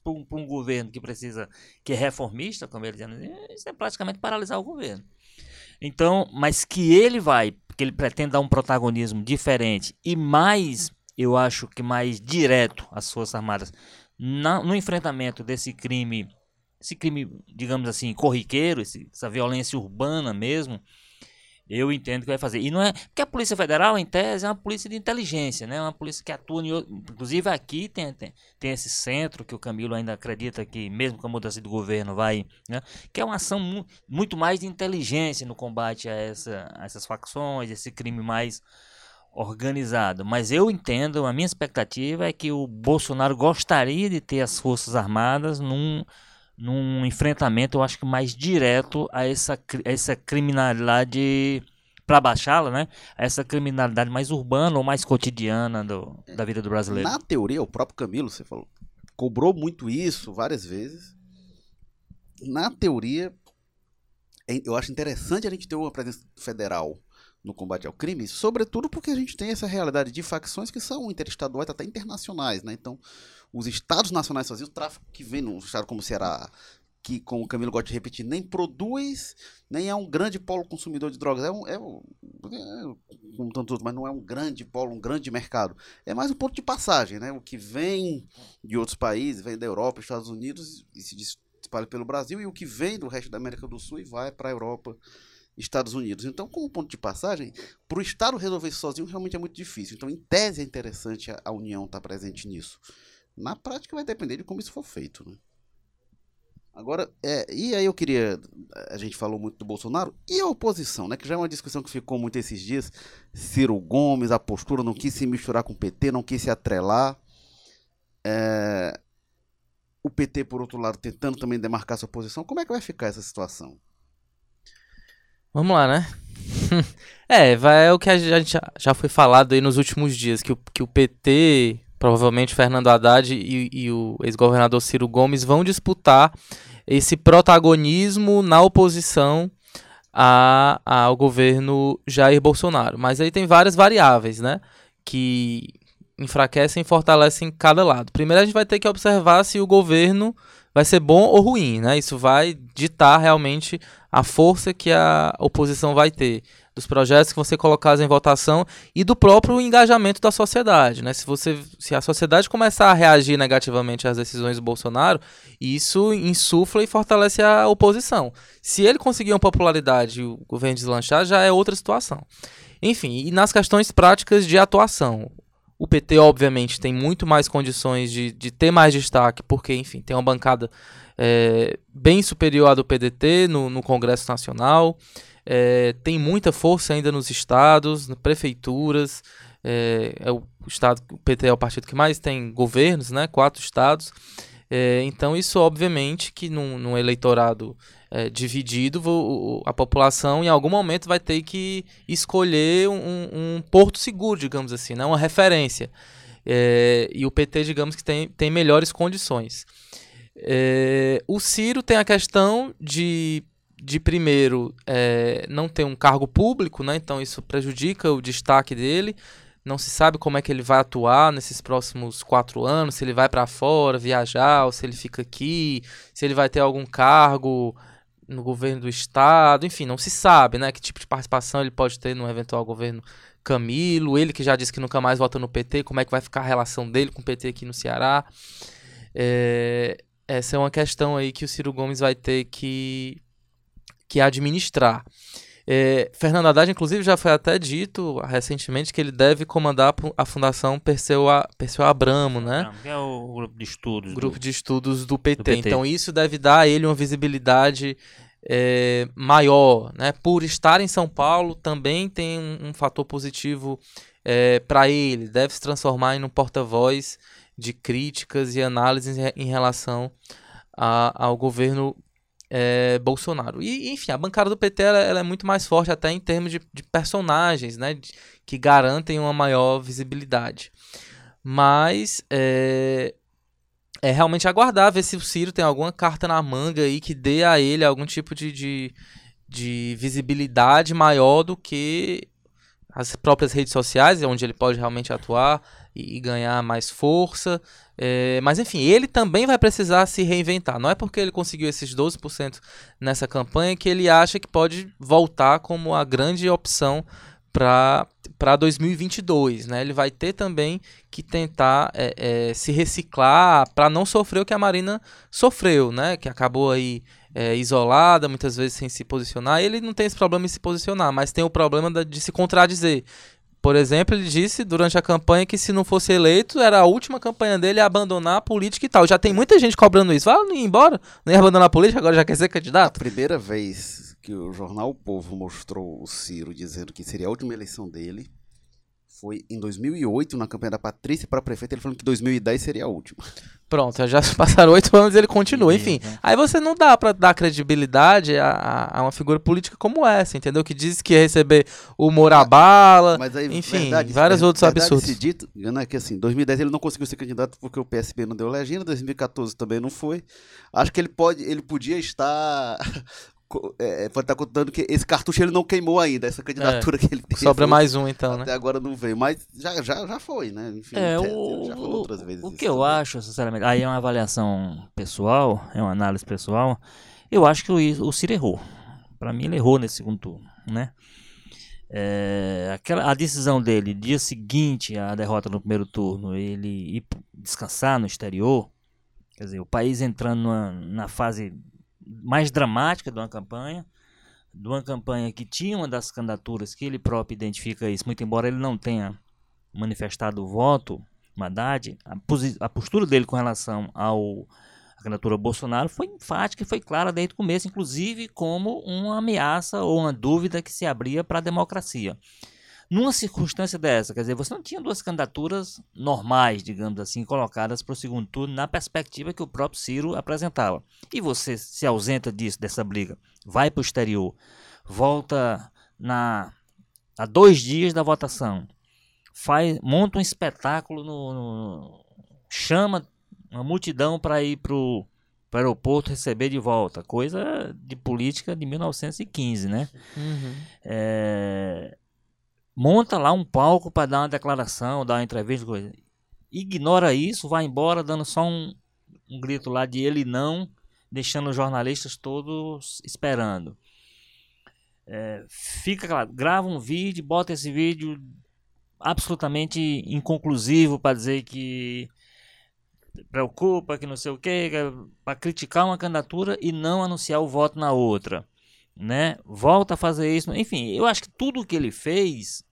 Para um, um governo que precisa, que é reformista, como ele dizendo, isso é praticamente paralisar o governo. Então, mas que ele vai, que ele pretende dar um protagonismo diferente e mais, eu acho que mais direto às Forças Armadas na- no enfrentamento desse crime, esse crime, digamos assim, corriqueiro, esse- essa violência urbana mesmo, eu entendo que vai fazer. E não é. Porque a Polícia Federal, em tese, é uma polícia de inteligência, né? Uma polícia que atua em. Inclusive aqui tem, tem, tem esse centro que o Camilo ainda acredita que, mesmo com a mudança de governo, vai. Né? Que é uma ação mu muito mais de inteligência no combate a, essa, a essas facções, esse crime mais organizado. Mas eu entendo, a minha expectativa é que o Bolsonaro gostaria de ter as Forças Armadas num num enfrentamento, eu acho que mais direto a essa, a essa criminalidade, para baixá-la, né? A essa criminalidade mais urbana ou mais cotidiana do, da vida do brasileiro. Na teoria, o próprio Camilo, você falou, cobrou muito isso várias vezes. Na teoria, é- eu acho interessante a gente ter uma presença federal no combate ao crime, sobretudo porque a gente tem essa realidade de facções que são interestaduais, até internacionais, né? Então, os estados nacionais sozinhos, o tráfico que vem num estado como o Ceará, que, como o Camilo gosta de repetir, nem produz, nem é um grande polo consumidor de drogas. É um, é, um, é como tantos outros, mas não é um grande polo, um grande mercado. É mais um ponto de passagem, né? O que vem de outros países, vem da Europa, Estados Unidos e se espalha pelo Brasil, e o que vem do resto da América do Sul e vai para a Europa, Estados Unidos. Então, como ponto de passagem, para o Estado resolver isso sozinho realmente é muito difícil. Então, em tese, é interessante a, a União estar tá presente nisso. Na prática, vai depender de como isso for feito, né? Agora, é, e aí eu queria. A gente falou muito do Bolsonaro e a oposição, né? Que já é uma discussão que ficou muito esses dias. Ciro Gomes, a postura, não quis se misturar com o PT, não quis se atrelar. É, o PT, por outro lado, tentando também demarcar sua posição. Como é que vai ficar essa situação? Vamos lá, né? é, vai, é o que a gente já, já foi falado aí nos últimos dias, que o, que o PT provavelmente Fernando Haddad e, e o ex-governador Ciro Gomes vão disputar esse protagonismo na oposição a, ao governo Jair Bolsonaro. Mas aí tem várias variáveis, né? Que enfraquecem e fortalecem cada lado. Primeiro a gente vai ter que observar se o governo vai ser bom ou ruim, né? Isso vai ditar realmente a força que a oposição vai ter dos projetos que vão ser colocados em votação e do próprio engajamento da sociedade. Né? Se, você, se a sociedade começar a reagir negativamente às decisões do Bolsonaro, isso insufla e fortalece a oposição. Se ele conseguir uma popularidade e o governo deslanchar, já é outra situação. Enfim, e nas questões práticas de atuação. O PT, obviamente, tem muito mais condições de, de ter mais destaque, porque, enfim, tem uma bancada é, bem superior à do PDT no, no Congresso Nacional é, tem muita força ainda nos estados, nas prefeituras. É, é, o estado, o PT é o partido que mais tem governos, né? Quatro estados. É, então isso obviamente que num, num eleitorado é, dividido, o, a população em algum momento vai ter que escolher um, um porto seguro, digamos assim, né? uma referência. É, e o PT, digamos que tem, tem melhores condições. É, o Ciro tem a questão de de primeiro é, não ter um cargo público, né? Então isso prejudica o destaque dele. Não se sabe como é que ele vai atuar nesses próximos quatro anos, se ele vai para fora viajar, ou se ele fica aqui, se ele vai ter algum cargo no governo do estado, enfim, não se sabe, né? Que tipo de participação ele pode ter no eventual governo Camilo, ele que já disse que nunca mais vota no PT, como é que vai ficar a relação dele com o PT aqui no Ceará. É, essa é uma questão aí que o Ciro Gomes vai ter que que administrar. É, Fernando Haddad, inclusive, já foi até dito recentemente que ele deve comandar a Fundação Perseu, Perseu Abramo, né? Que é o grupo de estudos. Grupo do... de estudos do PT. do PT. Então, isso deve dar a ele uma visibilidade é, maior, né? Por estar em São Paulo, também tem um, um fator positivo é, para ele. Deve se transformar em um porta-voz de críticas e análises em relação a, ao governo é, Bolsonaro. E, enfim, a bancada do PT ela, ela é muito mais forte até em termos de, de personagens, né? De, que garantem uma maior visibilidade. Mas é, é realmente aguardar ver se o Ciro tem alguma carta na manga aí que dê a ele algum tipo de, de, de visibilidade maior do que as próprias redes sociais, onde ele pode realmente atuar e, e ganhar mais força. É, mas enfim, ele também vai precisar se reinventar. Não é porque ele conseguiu esses 12% nessa campanha que ele acha que pode voltar como a grande opção para 2022. Né? Ele vai ter também que tentar é, é, se reciclar para não sofrer o que a Marina sofreu, né? que acabou aí é, isolada, muitas vezes sem se posicionar. Ele não tem esse problema em se posicionar, mas tem o problema de se contradizer. Por exemplo, ele disse durante a campanha que se não fosse eleito, era a última campanha dele abandonar a política e tal. Já tem muita gente cobrando isso. Não ir embora, nem abandonar a política, agora já quer ser candidato. A primeira vez que o jornal o Povo mostrou o Ciro dizendo que seria a última eleição dele foi em 2008, na campanha da Patrícia para prefeito, ele falando que 2010 seria a última. Pronto, já passaram oito anos e ele continua. Enfim, aí você não dá para dar credibilidade a, a, uma figura política como essa, entendeu? Que diz que ia receber o Morabala, Mas aí, enfim, verdade, vários outros absurdos. dito, né, que assim, 2010 ele não conseguiu ser candidato porque o PSB não deu legenda, 2014 também não foi. Acho que ele pode, ele podia estar é, pode estar contando que esse cartucho ele não queimou ainda, essa candidatura é, que ele teve. Sobra mais um então, até né? agora não veio, mas já, já, já foi, né? Enfim, é, o, já falou outras vezes. O que eu também. acho, sinceramente, aí é uma avaliação pessoal, é uma análise pessoal, eu acho que o, o Ciro errou. Para mim ele errou nesse segundo turno, né? É, aquela, a decisão dele, dia seguinte à derrota no primeiro turno, ele ir descansar no exterior, quer dizer, o país entrando numa, na fase mais dramática de uma campanha, de uma campanha que tinha uma das candidaturas que ele próprio identifica isso, muito embora ele não tenha manifestado o voto, Haddad, a, a postura dele com relação ao a candidatura Bolsonaro foi enfática e foi clara desde o começo, inclusive como uma ameaça ou uma dúvida que se abria para a democracia. Numa circunstância dessa, quer dizer, você não tinha duas candidaturas normais, digamos assim, colocadas para o segundo turno na perspectiva que o próprio Ciro apresentava. E você se ausenta disso, dessa briga, vai para o exterior, volta na a dois dias da votação, faz, monta um espetáculo no, no chama uma multidão para ir para o aeroporto receber de volta. Coisa de política de 1915, né? Uhum. É, monta lá um palco para dar uma declaração, dar uma entrevista, coisa. Ignora isso, vai embora dando só um, um grito lá de ele não, deixando os jornalistas todos esperando. É, fica claro, grava um vídeo, bota esse vídeo absolutamente inconclusivo para dizer que preocupa, que não sei o que, é para criticar uma candidatura e não anunciar o voto na outra, né? Volta a fazer isso, enfim, eu acho que tudo o que ele fez,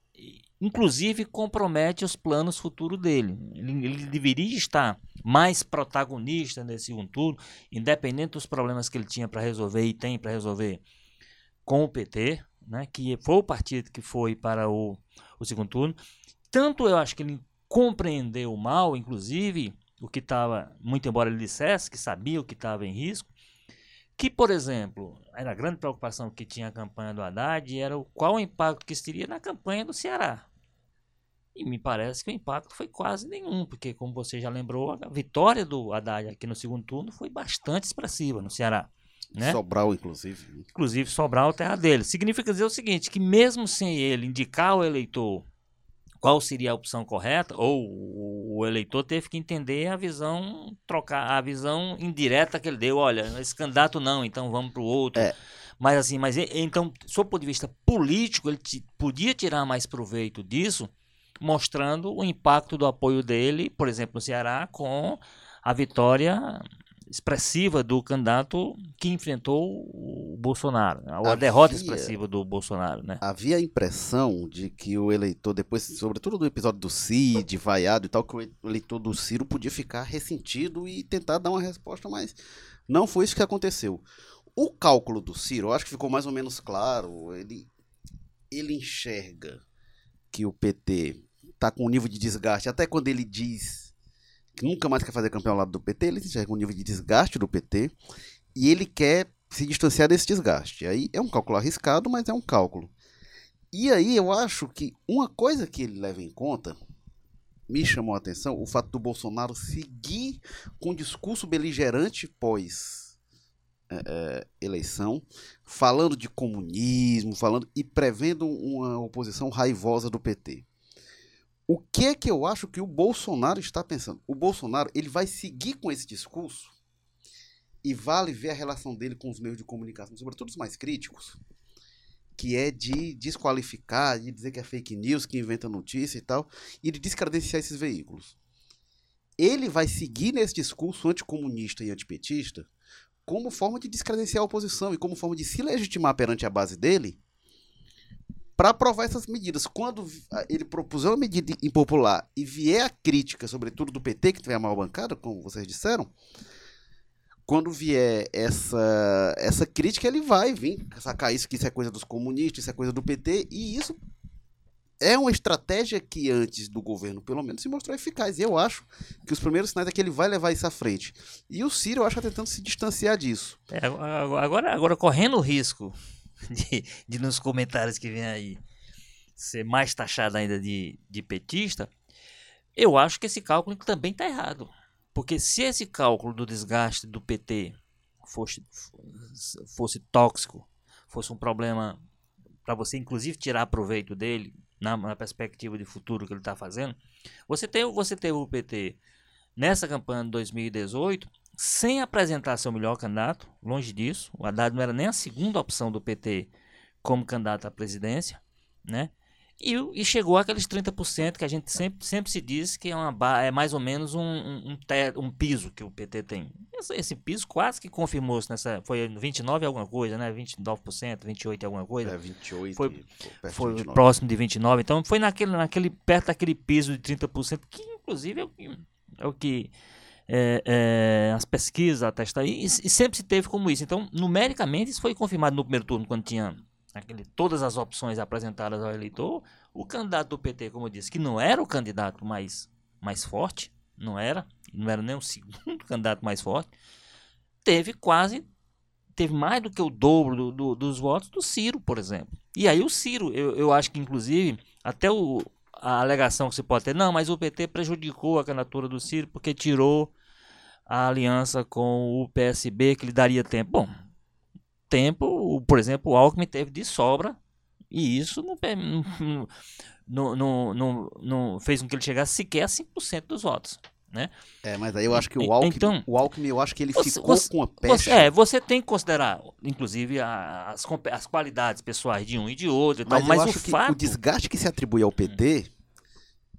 inclusive compromete os planos futuros dele. Ele, ele deveria estar mais protagonista nesse segundo turno, independente dos problemas que ele tinha para resolver e tem para resolver com o PT, né? Que foi o partido que foi para o, o segundo turno. Tanto eu acho que ele compreendeu mal, inclusive o que estava, muito embora ele dissesse que sabia o que estava em risco, que, por exemplo, era a grande preocupação que tinha a campanha do Haddad era o, qual o impacto que isso teria na campanha do Ceará. E me parece que o impacto foi quase nenhum, porque, como você já lembrou, a vitória do Haddad aqui no segundo turno foi bastante expressiva no Ceará. Né? Sobral, inclusive. Inclusive, Sobral, terra dele. Significa dizer o seguinte, que mesmo sem ele indicar o eleitor qual seria a opção correta, ou o eleitor teve que entender a visão, trocar a visão indireta que ele deu. Olha, esse candidato não, então vamos para o outro. É. Mas assim, mas então, sob o ponto de vista político, ele podia tirar mais proveito disso, mostrando o impacto do apoio dele, por exemplo, no Ceará, com a vitória expressiva do candidato que enfrentou o Bolsonaro, a havia, derrota expressiva do Bolsonaro, né? Havia a impressão de que o eleitor, depois, sobretudo do episódio do Cid, vaiado e tal, que o eleitor do Ciro podia ficar ressentido e tentar dar uma resposta, mas não foi isso que aconteceu. O cálculo do Ciro, eu acho que ficou mais ou menos claro, ele, ele enxerga que o PT está com um nível de desgaste, até quando ele diz que nunca mais quer fazer campeão ao lado do PT, ele enxerga um nível de desgaste do PT e ele quer se distanciar desse desgaste. Aí é um cálculo arriscado, mas é um cálculo. E aí eu acho que uma coisa que ele leva em conta me chamou a atenção o fato do Bolsonaro seguir com um discurso beligerante pós é, eleição, falando de comunismo, falando e prevendo uma oposição raivosa do PT. O que é que eu acho que o Bolsonaro está pensando? O Bolsonaro ele vai seguir com esse discurso e vale ver a relação dele com os meios de comunicação, sobretudo os mais críticos, que é de desqualificar, de dizer que é fake news, que inventa notícia e tal, e de descredenciar esses veículos. Ele vai seguir nesse discurso anticomunista e antipetista como forma de descredenciar a oposição e como forma de se legitimar perante a base dele para aprovar essas medidas. Quando ele propuser uma medida impopular e vier a crítica, sobretudo do PT, que tiver maior bancada, como vocês disseram, quando vier essa, essa crítica, ele vai vir sacar isso, que isso é coisa dos comunistas, isso é coisa do PT, e isso é uma estratégia que antes do governo, pelo menos, se mostrou eficaz. E eu acho que os primeiros sinais é que ele vai levar isso à frente. E o Ciro, eu acho, está tentando se distanciar disso. É, agora, agora, correndo o risco de, de nos comentários que vem aí ser mais taxado ainda de, de petista, eu acho que esse cálculo também está errado. Porque se esse cálculo do desgaste do PT fosse, fosse tóxico, fosse um problema para você, inclusive, tirar proveito dele na, na perspectiva de futuro que ele está fazendo, você teve, você teve o PT nessa campanha de 2018 sem apresentar seu melhor candidato, longe disso. O Haddad não era nem a segunda opção do PT como candidato à presidência, né? E, e chegou aqueles 30% que a gente sempre, sempre se diz que é, uma, é mais ou menos um, um, um, um piso que o PT tem. Esse, esse piso quase que confirmou-se nessa. Foi 29 alguma coisa, né? 29%, 28 alguma coisa. É, 28. Foi, foi de próximo de 29. Então foi naquele, naquele, perto daquele piso de 30%, que inclusive é o que. É o que é, é, as pesquisas atestam aí, e, e sempre se teve como isso. Então, numericamente, isso foi confirmado no primeiro turno, quando tinha aquele, todas as opções apresentadas ao eleitor, o candidato do PT, como eu disse, que não era o candidato mais, mais forte, não era, não era nem o segundo candidato mais forte, teve quase, teve mais do que o dobro do, do, dos votos do Ciro, por exemplo. E aí o Ciro, eu, eu acho que inclusive, até o, a alegação que se pode ter, não, mas o PT prejudicou a candidatura do Ciro porque tirou a aliança com o PSB que lhe daria tempo. Bom, tempo, por exemplo, o Alckmin teve de sobra e isso não, não, não, não, não fez com que ele chegasse sequer a 5% dos votos. Né? É, mas aí eu acho que o Alckmin, então, o Alckmin eu acho que ele você, ficou você, com a pecha. Você, é, você tem que considerar, inclusive, as, as qualidades pessoais de um e de outro. E mas tal, mas o fato... o desgaste que se atribui ao PT,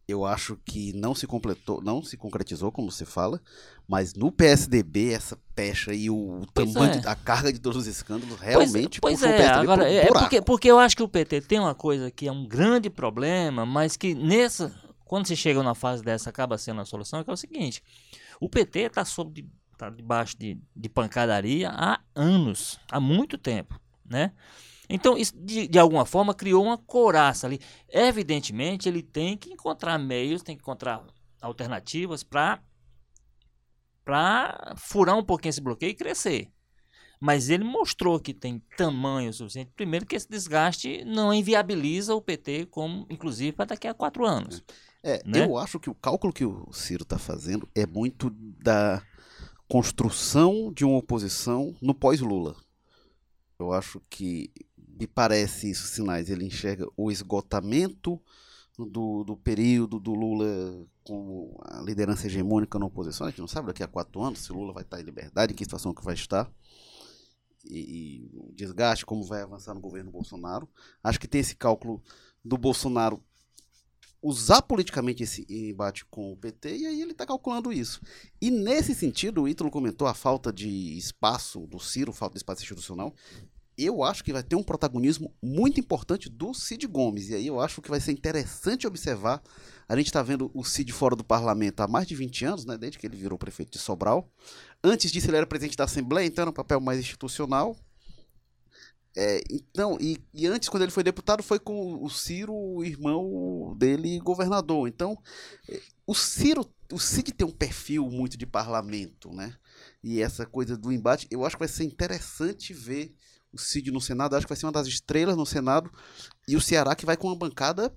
eu acho que não se completou, não se concretizou, como você fala, mas no PSDB, essa pecha e o Pois tamanho, é. a carga de todos os escândalos Pois- realmente pois, o é, agora pro é buraco. porque, porque eu acho que o PT tem uma coisa que é um grande problema, mas que nessa quando se chega numa fase dessa acaba sendo a solução, que é o seguinte: o PT está sob tá debaixo de, de pancadaria há anos, há muito tempo, né? Então, isso, de, de alguma forma, criou uma couraça ali. Evidentemente, ele tem que encontrar meios, tem que encontrar alternativas para para furar um pouquinho esse bloqueio e crescer. Mas ele mostrou que tem tamanho suficiente. Primeiro, que esse desgaste não inviabiliza o PT, como inclusive para daqui a quatro anos. É, né? eu acho que o cálculo que o Ciro está fazendo é muito da construção de uma oposição no pós-Lula. Eu acho que me parece isso sinais. Ele enxerga o esgotamento do, do período do Lula com a liderança hegemônica na oposição. A gente não sabe daqui a quatro anos se o Lula vai estar em liberdade, em que situação que vai estar. E, e o desgaste, como vai avançar no governo Bolsonaro. Acho que tem esse cálculo do Bolsonaro usar politicamente esse embate com o PT e aí ele está calculando isso. E nesse sentido, o Ítalo comentou a falta de espaço do Ciro, falta de espaço institucional. Eu acho que vai ter um protagonismo muito importante do Cid Gomes. E aí eu acho que vai ser interessante observar. A gente está vendo o Cid fora do parlamento há mais de 20 anos, né, desde que ele virou prefeito de Sobral. Antes disso, ele era presidente da Assembleia, então era um papel mais institucional. É, então, e, e antes, quando ele foi deputado, foi com o Ciro, o irmão dele, governador. Então, eh, o Ciro, o Cid tem um perfil muito de parlamento, né? E essa coisa do embate, eu acho que vai ser interessante ver o Cid no Senado. Acho que vai ser uma das estrelas no Senado. E o Ceará que vai com uma bancada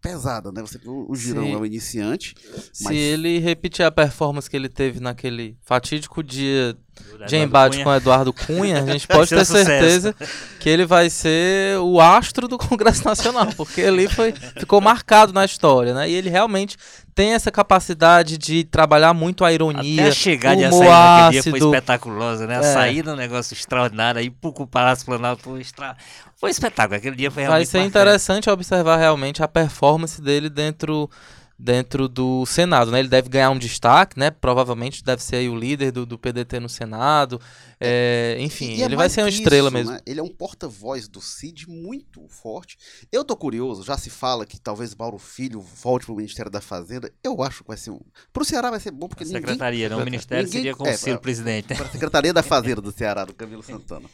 pesada, né? Você, o, o Girão Sim. é o iniciante. Se Mas- ele repetir a performance que ele teve naquele fatídico dia de embate Cunha. com o Eduardo Cunha, a gente Vai pode ser ter sucesso. certeza que ele vai ser o astro do Congresso Nacional, porque ali foi, ficou marcado na história, né? E ele realmente tem essa capacidade de trabalhar muito a ironia, Até e a humor saída dia foi ácido. espetaculosa, né? A É. saída é um negócio extraordinário, aí pro Palácio Planalto foi, extra... foi espetáculo. Aquele dia foi Vai realmente ser marcante. interessante observar realmente a performance dele dentro dentro do Senado, né? Ele deve ganhar um destaque, né? Provavelmente deve ser aí o líder do, do PDT no Senado. É, enfim, E é ele vai ser uma que estrela isso, mesmo. né? Ele é um porta-voz do Cid muito forte. Eu tô curioso, já se fala que talvez Mauro Filho volte pro Ministério da Fazenda. Eu acho que vai ser um. Pro Ceará vai ser bom, porque ninguém. Secretaria, não o ministério ninguém- seria com é, o Ciro pra- presidente. Para a Secretaria da Fazenda do Ceará, do Camilo Santana.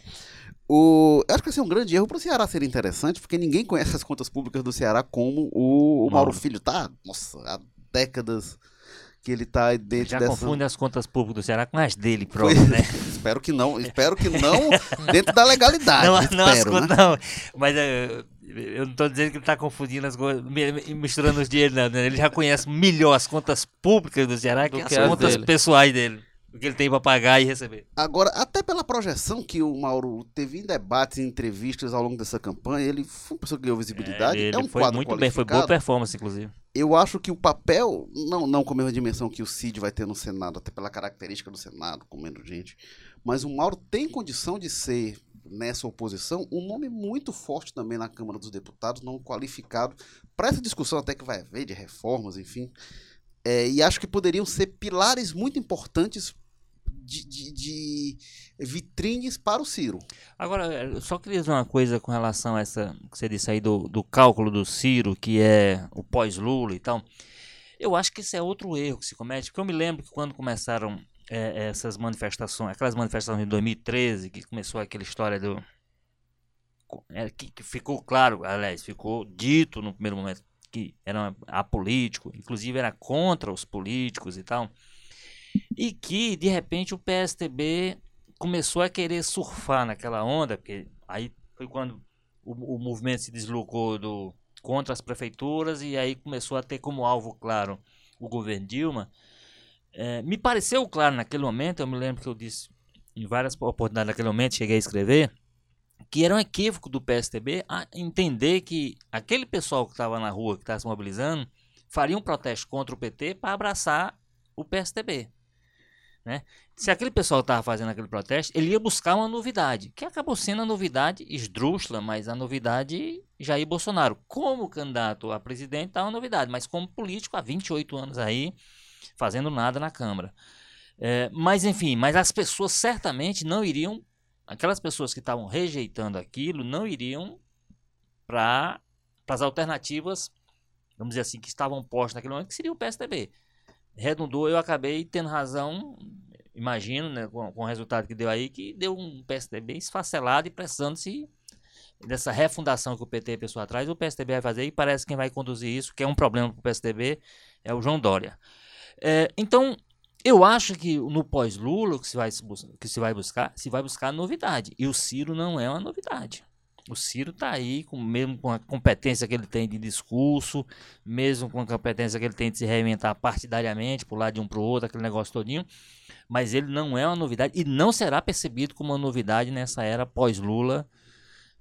O, eu acho que vai ser um grande erro para o Ceará ser interessante, porque ninguém conhece as contas públicas do Ceará como o, o Mauro Mauro. Filho tá. Nossa, há décadas que ele tá dentro Já dessa. confunde as contas públicas do Ceará com as dele Pois- próprio, né? espero que não, espero que não dentro da legalidade. não, espero, não as né? contas, não. Mas é, eu não tô dizendo que ele tá confundindo as coisas, mi- mi- misturando os dinheiros, não. né? Ele já conhece melhor as contas públicas do Ceará que Do as que as contas dele. pessoais dele. O que ele tem para pagar e receber. Agora, até pela projeção que o Mauro teve em debates e entrevistas ao longo dessa campanha, ele foi uma pessoa que ganhou visibilidade. É, ele é um foi quadro muito bem, foi boa performance, inclusive. Eu acho que o papel, não, não com a mesma dimensão que o Cid vai ter no Senado, até pela característica do Senado, com menos gente, mas o Mauro tem condição de ser, nessa oposição, um nome muito forte também na Câmara dos Deputados, não qualificado, para essa discussão até que vai haver de reformas, enfim. É, e acho que poderiam ser pilares muito importantes de, de- de vitrines para o Ciro. Agora, eu só queria dizer uma coisa com relação a essa que você disse aí do, do cálculo do Ciro, que é o pós-Lula e tal. Eu acho que esse é outro erro que se comete, porque eu me lembro que quando começaram é, essas manifestações, aquelas manifestações em 2013, que começou aquela história do. é, que, que ficou claro, aliás, ficou dito no primeiro momento que era apolítico, inclusive era contra os políticos e tal. E que, de repente, o PSTB começou a querer surfar naquela onda, porque aí foi quando o, o movimento se deslocou do contra as prefeituras e aí começou a ter como alvo claro o governo Dilma. É, me pareceu claro naquele momento, eu me lembro que eu disse em várias oportunidades naquele momento, cheguei a escrever, que era um equívoco do PSTB entender que aquele pessoal que estava na rua, que estava se mobilizando, faria um protesto contra o PT para abraçar o PSTB. Né? Se aquele pessoal estava fazendo aquele protesto, ele ia buscar uma novidade, que acabou sendo a novidade esdrúxula, mas a novidade Jair Bolsonaro. Como candidato a presidente, tá uma novidade, mas como político há 28 anos aí, fazendo nada na Câmara. É, mas enfim, mas as pessoas certamente não iriam, aquelas pessoas que estavam rejeitando aquilo, não iriam para as alternativas, vamos dizer assim, que estavam postas naquele momento, que seria o PSDB redundou, eu acabei tendo razão, imagino, né, com, com, o resultado que deu aí, que deu um PSDB esfacelado e precisando-se dessa refundação que o PT pensou atrás, o PSDB vai fazer e parece que quem vai conduzir isso, que é um problema para o PSDB, é o João Dória. É, então, eu acho que no pós-Lula que se, vai, que se vai buscar, se vai buscar novidade. E o Ciro não é uma novidade. O Ciro está aí, com, mesmo com a competência que ele tem de discurso, mesmo com a competência que ele tem de se reinventar partidariamente, pular de um para o outro, aquele negócio todinho. Mas ele não é uma novidade e não será percebido como uma novidade nessa era pós-Lula,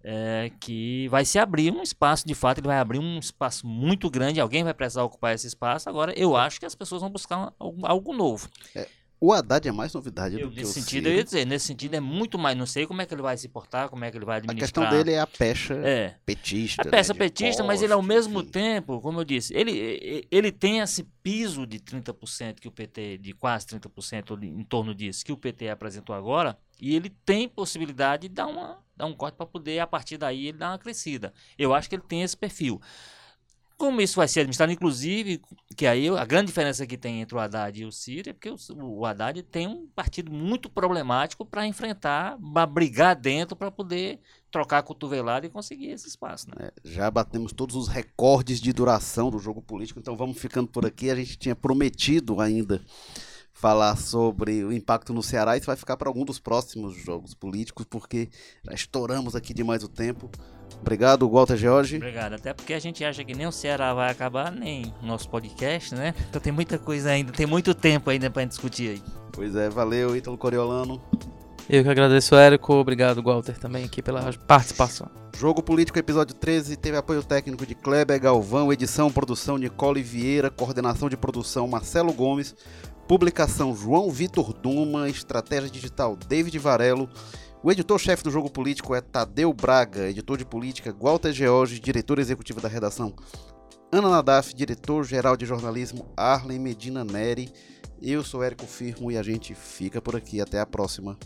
é, que vai se abrir um espaço, de fato, ele vai abrir um espaço muito grande, alguém vai precisar ocupar esse espaço. Agora, eu acho que as pessoas vão buscar algo, algo novo. É. O Haddad é mais novidade eu, do que nesse o sentido, Ciro. eu ia dizer, nesse sentido é muito mais. Não sei como é que ele vai se portar, como é que ele vai A administrar. questão dele é a pecha É. petista. A peça né, petista, mas ele ao mesmo enfim. tempo, como eu disse, ele, ele tem esse piso de 30% que o PT, de quase 30% ali, em torno disso, que o PT apresentou agora, e ele tem possibilidade de dar, uma, dar um corte para poder, a partir daí, ele dar uma crescida. Eu acho que ele tem esse perfil. Como isso vai ser administrado, inclusive, que aí a grande diferença que tem entre o Haddad e o Ciro é porque o, o Haddad tem um partido muito problemático para enfrentar, para brigar dentro, para poder trocar a cotovelada e conseguir esse espaço. Né? É, já batemos todos os recordes de duração do jogo político, então vamos ficando por aqui. A gente tinha prometido ainda falar sobre o impacto no Ceará. Isso vai ficar para algum dos próximos jogos políticos, porque já estouramos aqui demais o tempo. Obrigado, Walter George. Obrigado. Até porque a gente acha que nem o Ceará vai acabar, nem o nosso podcast, né? Então tem muita coisa ainda, tem muito tempo ainda pra gente discutir aí. Pois é, valeu, Ítalo Coriolano. Eu que agradeço, Érico. Obrigado, Walter, também aqui pela participação. Jogo Político, episódio 13, teve apoio técnico de Kleber Galvão, edição, produção Nicole Vieira, coordenação de produção Marcelo Gomes, publicação João Vitor Duma, estratégia digital David Varelo, o editor-chefe do Jogo Político é Tadeu Braga, editor de política Walter George, diretor executivo da redação Ana Nadaf, diretor-geral de jornalismo Arlen Medina Neri. Eu sou Érico Firmo e a gente fica por aqui. Até a próxima.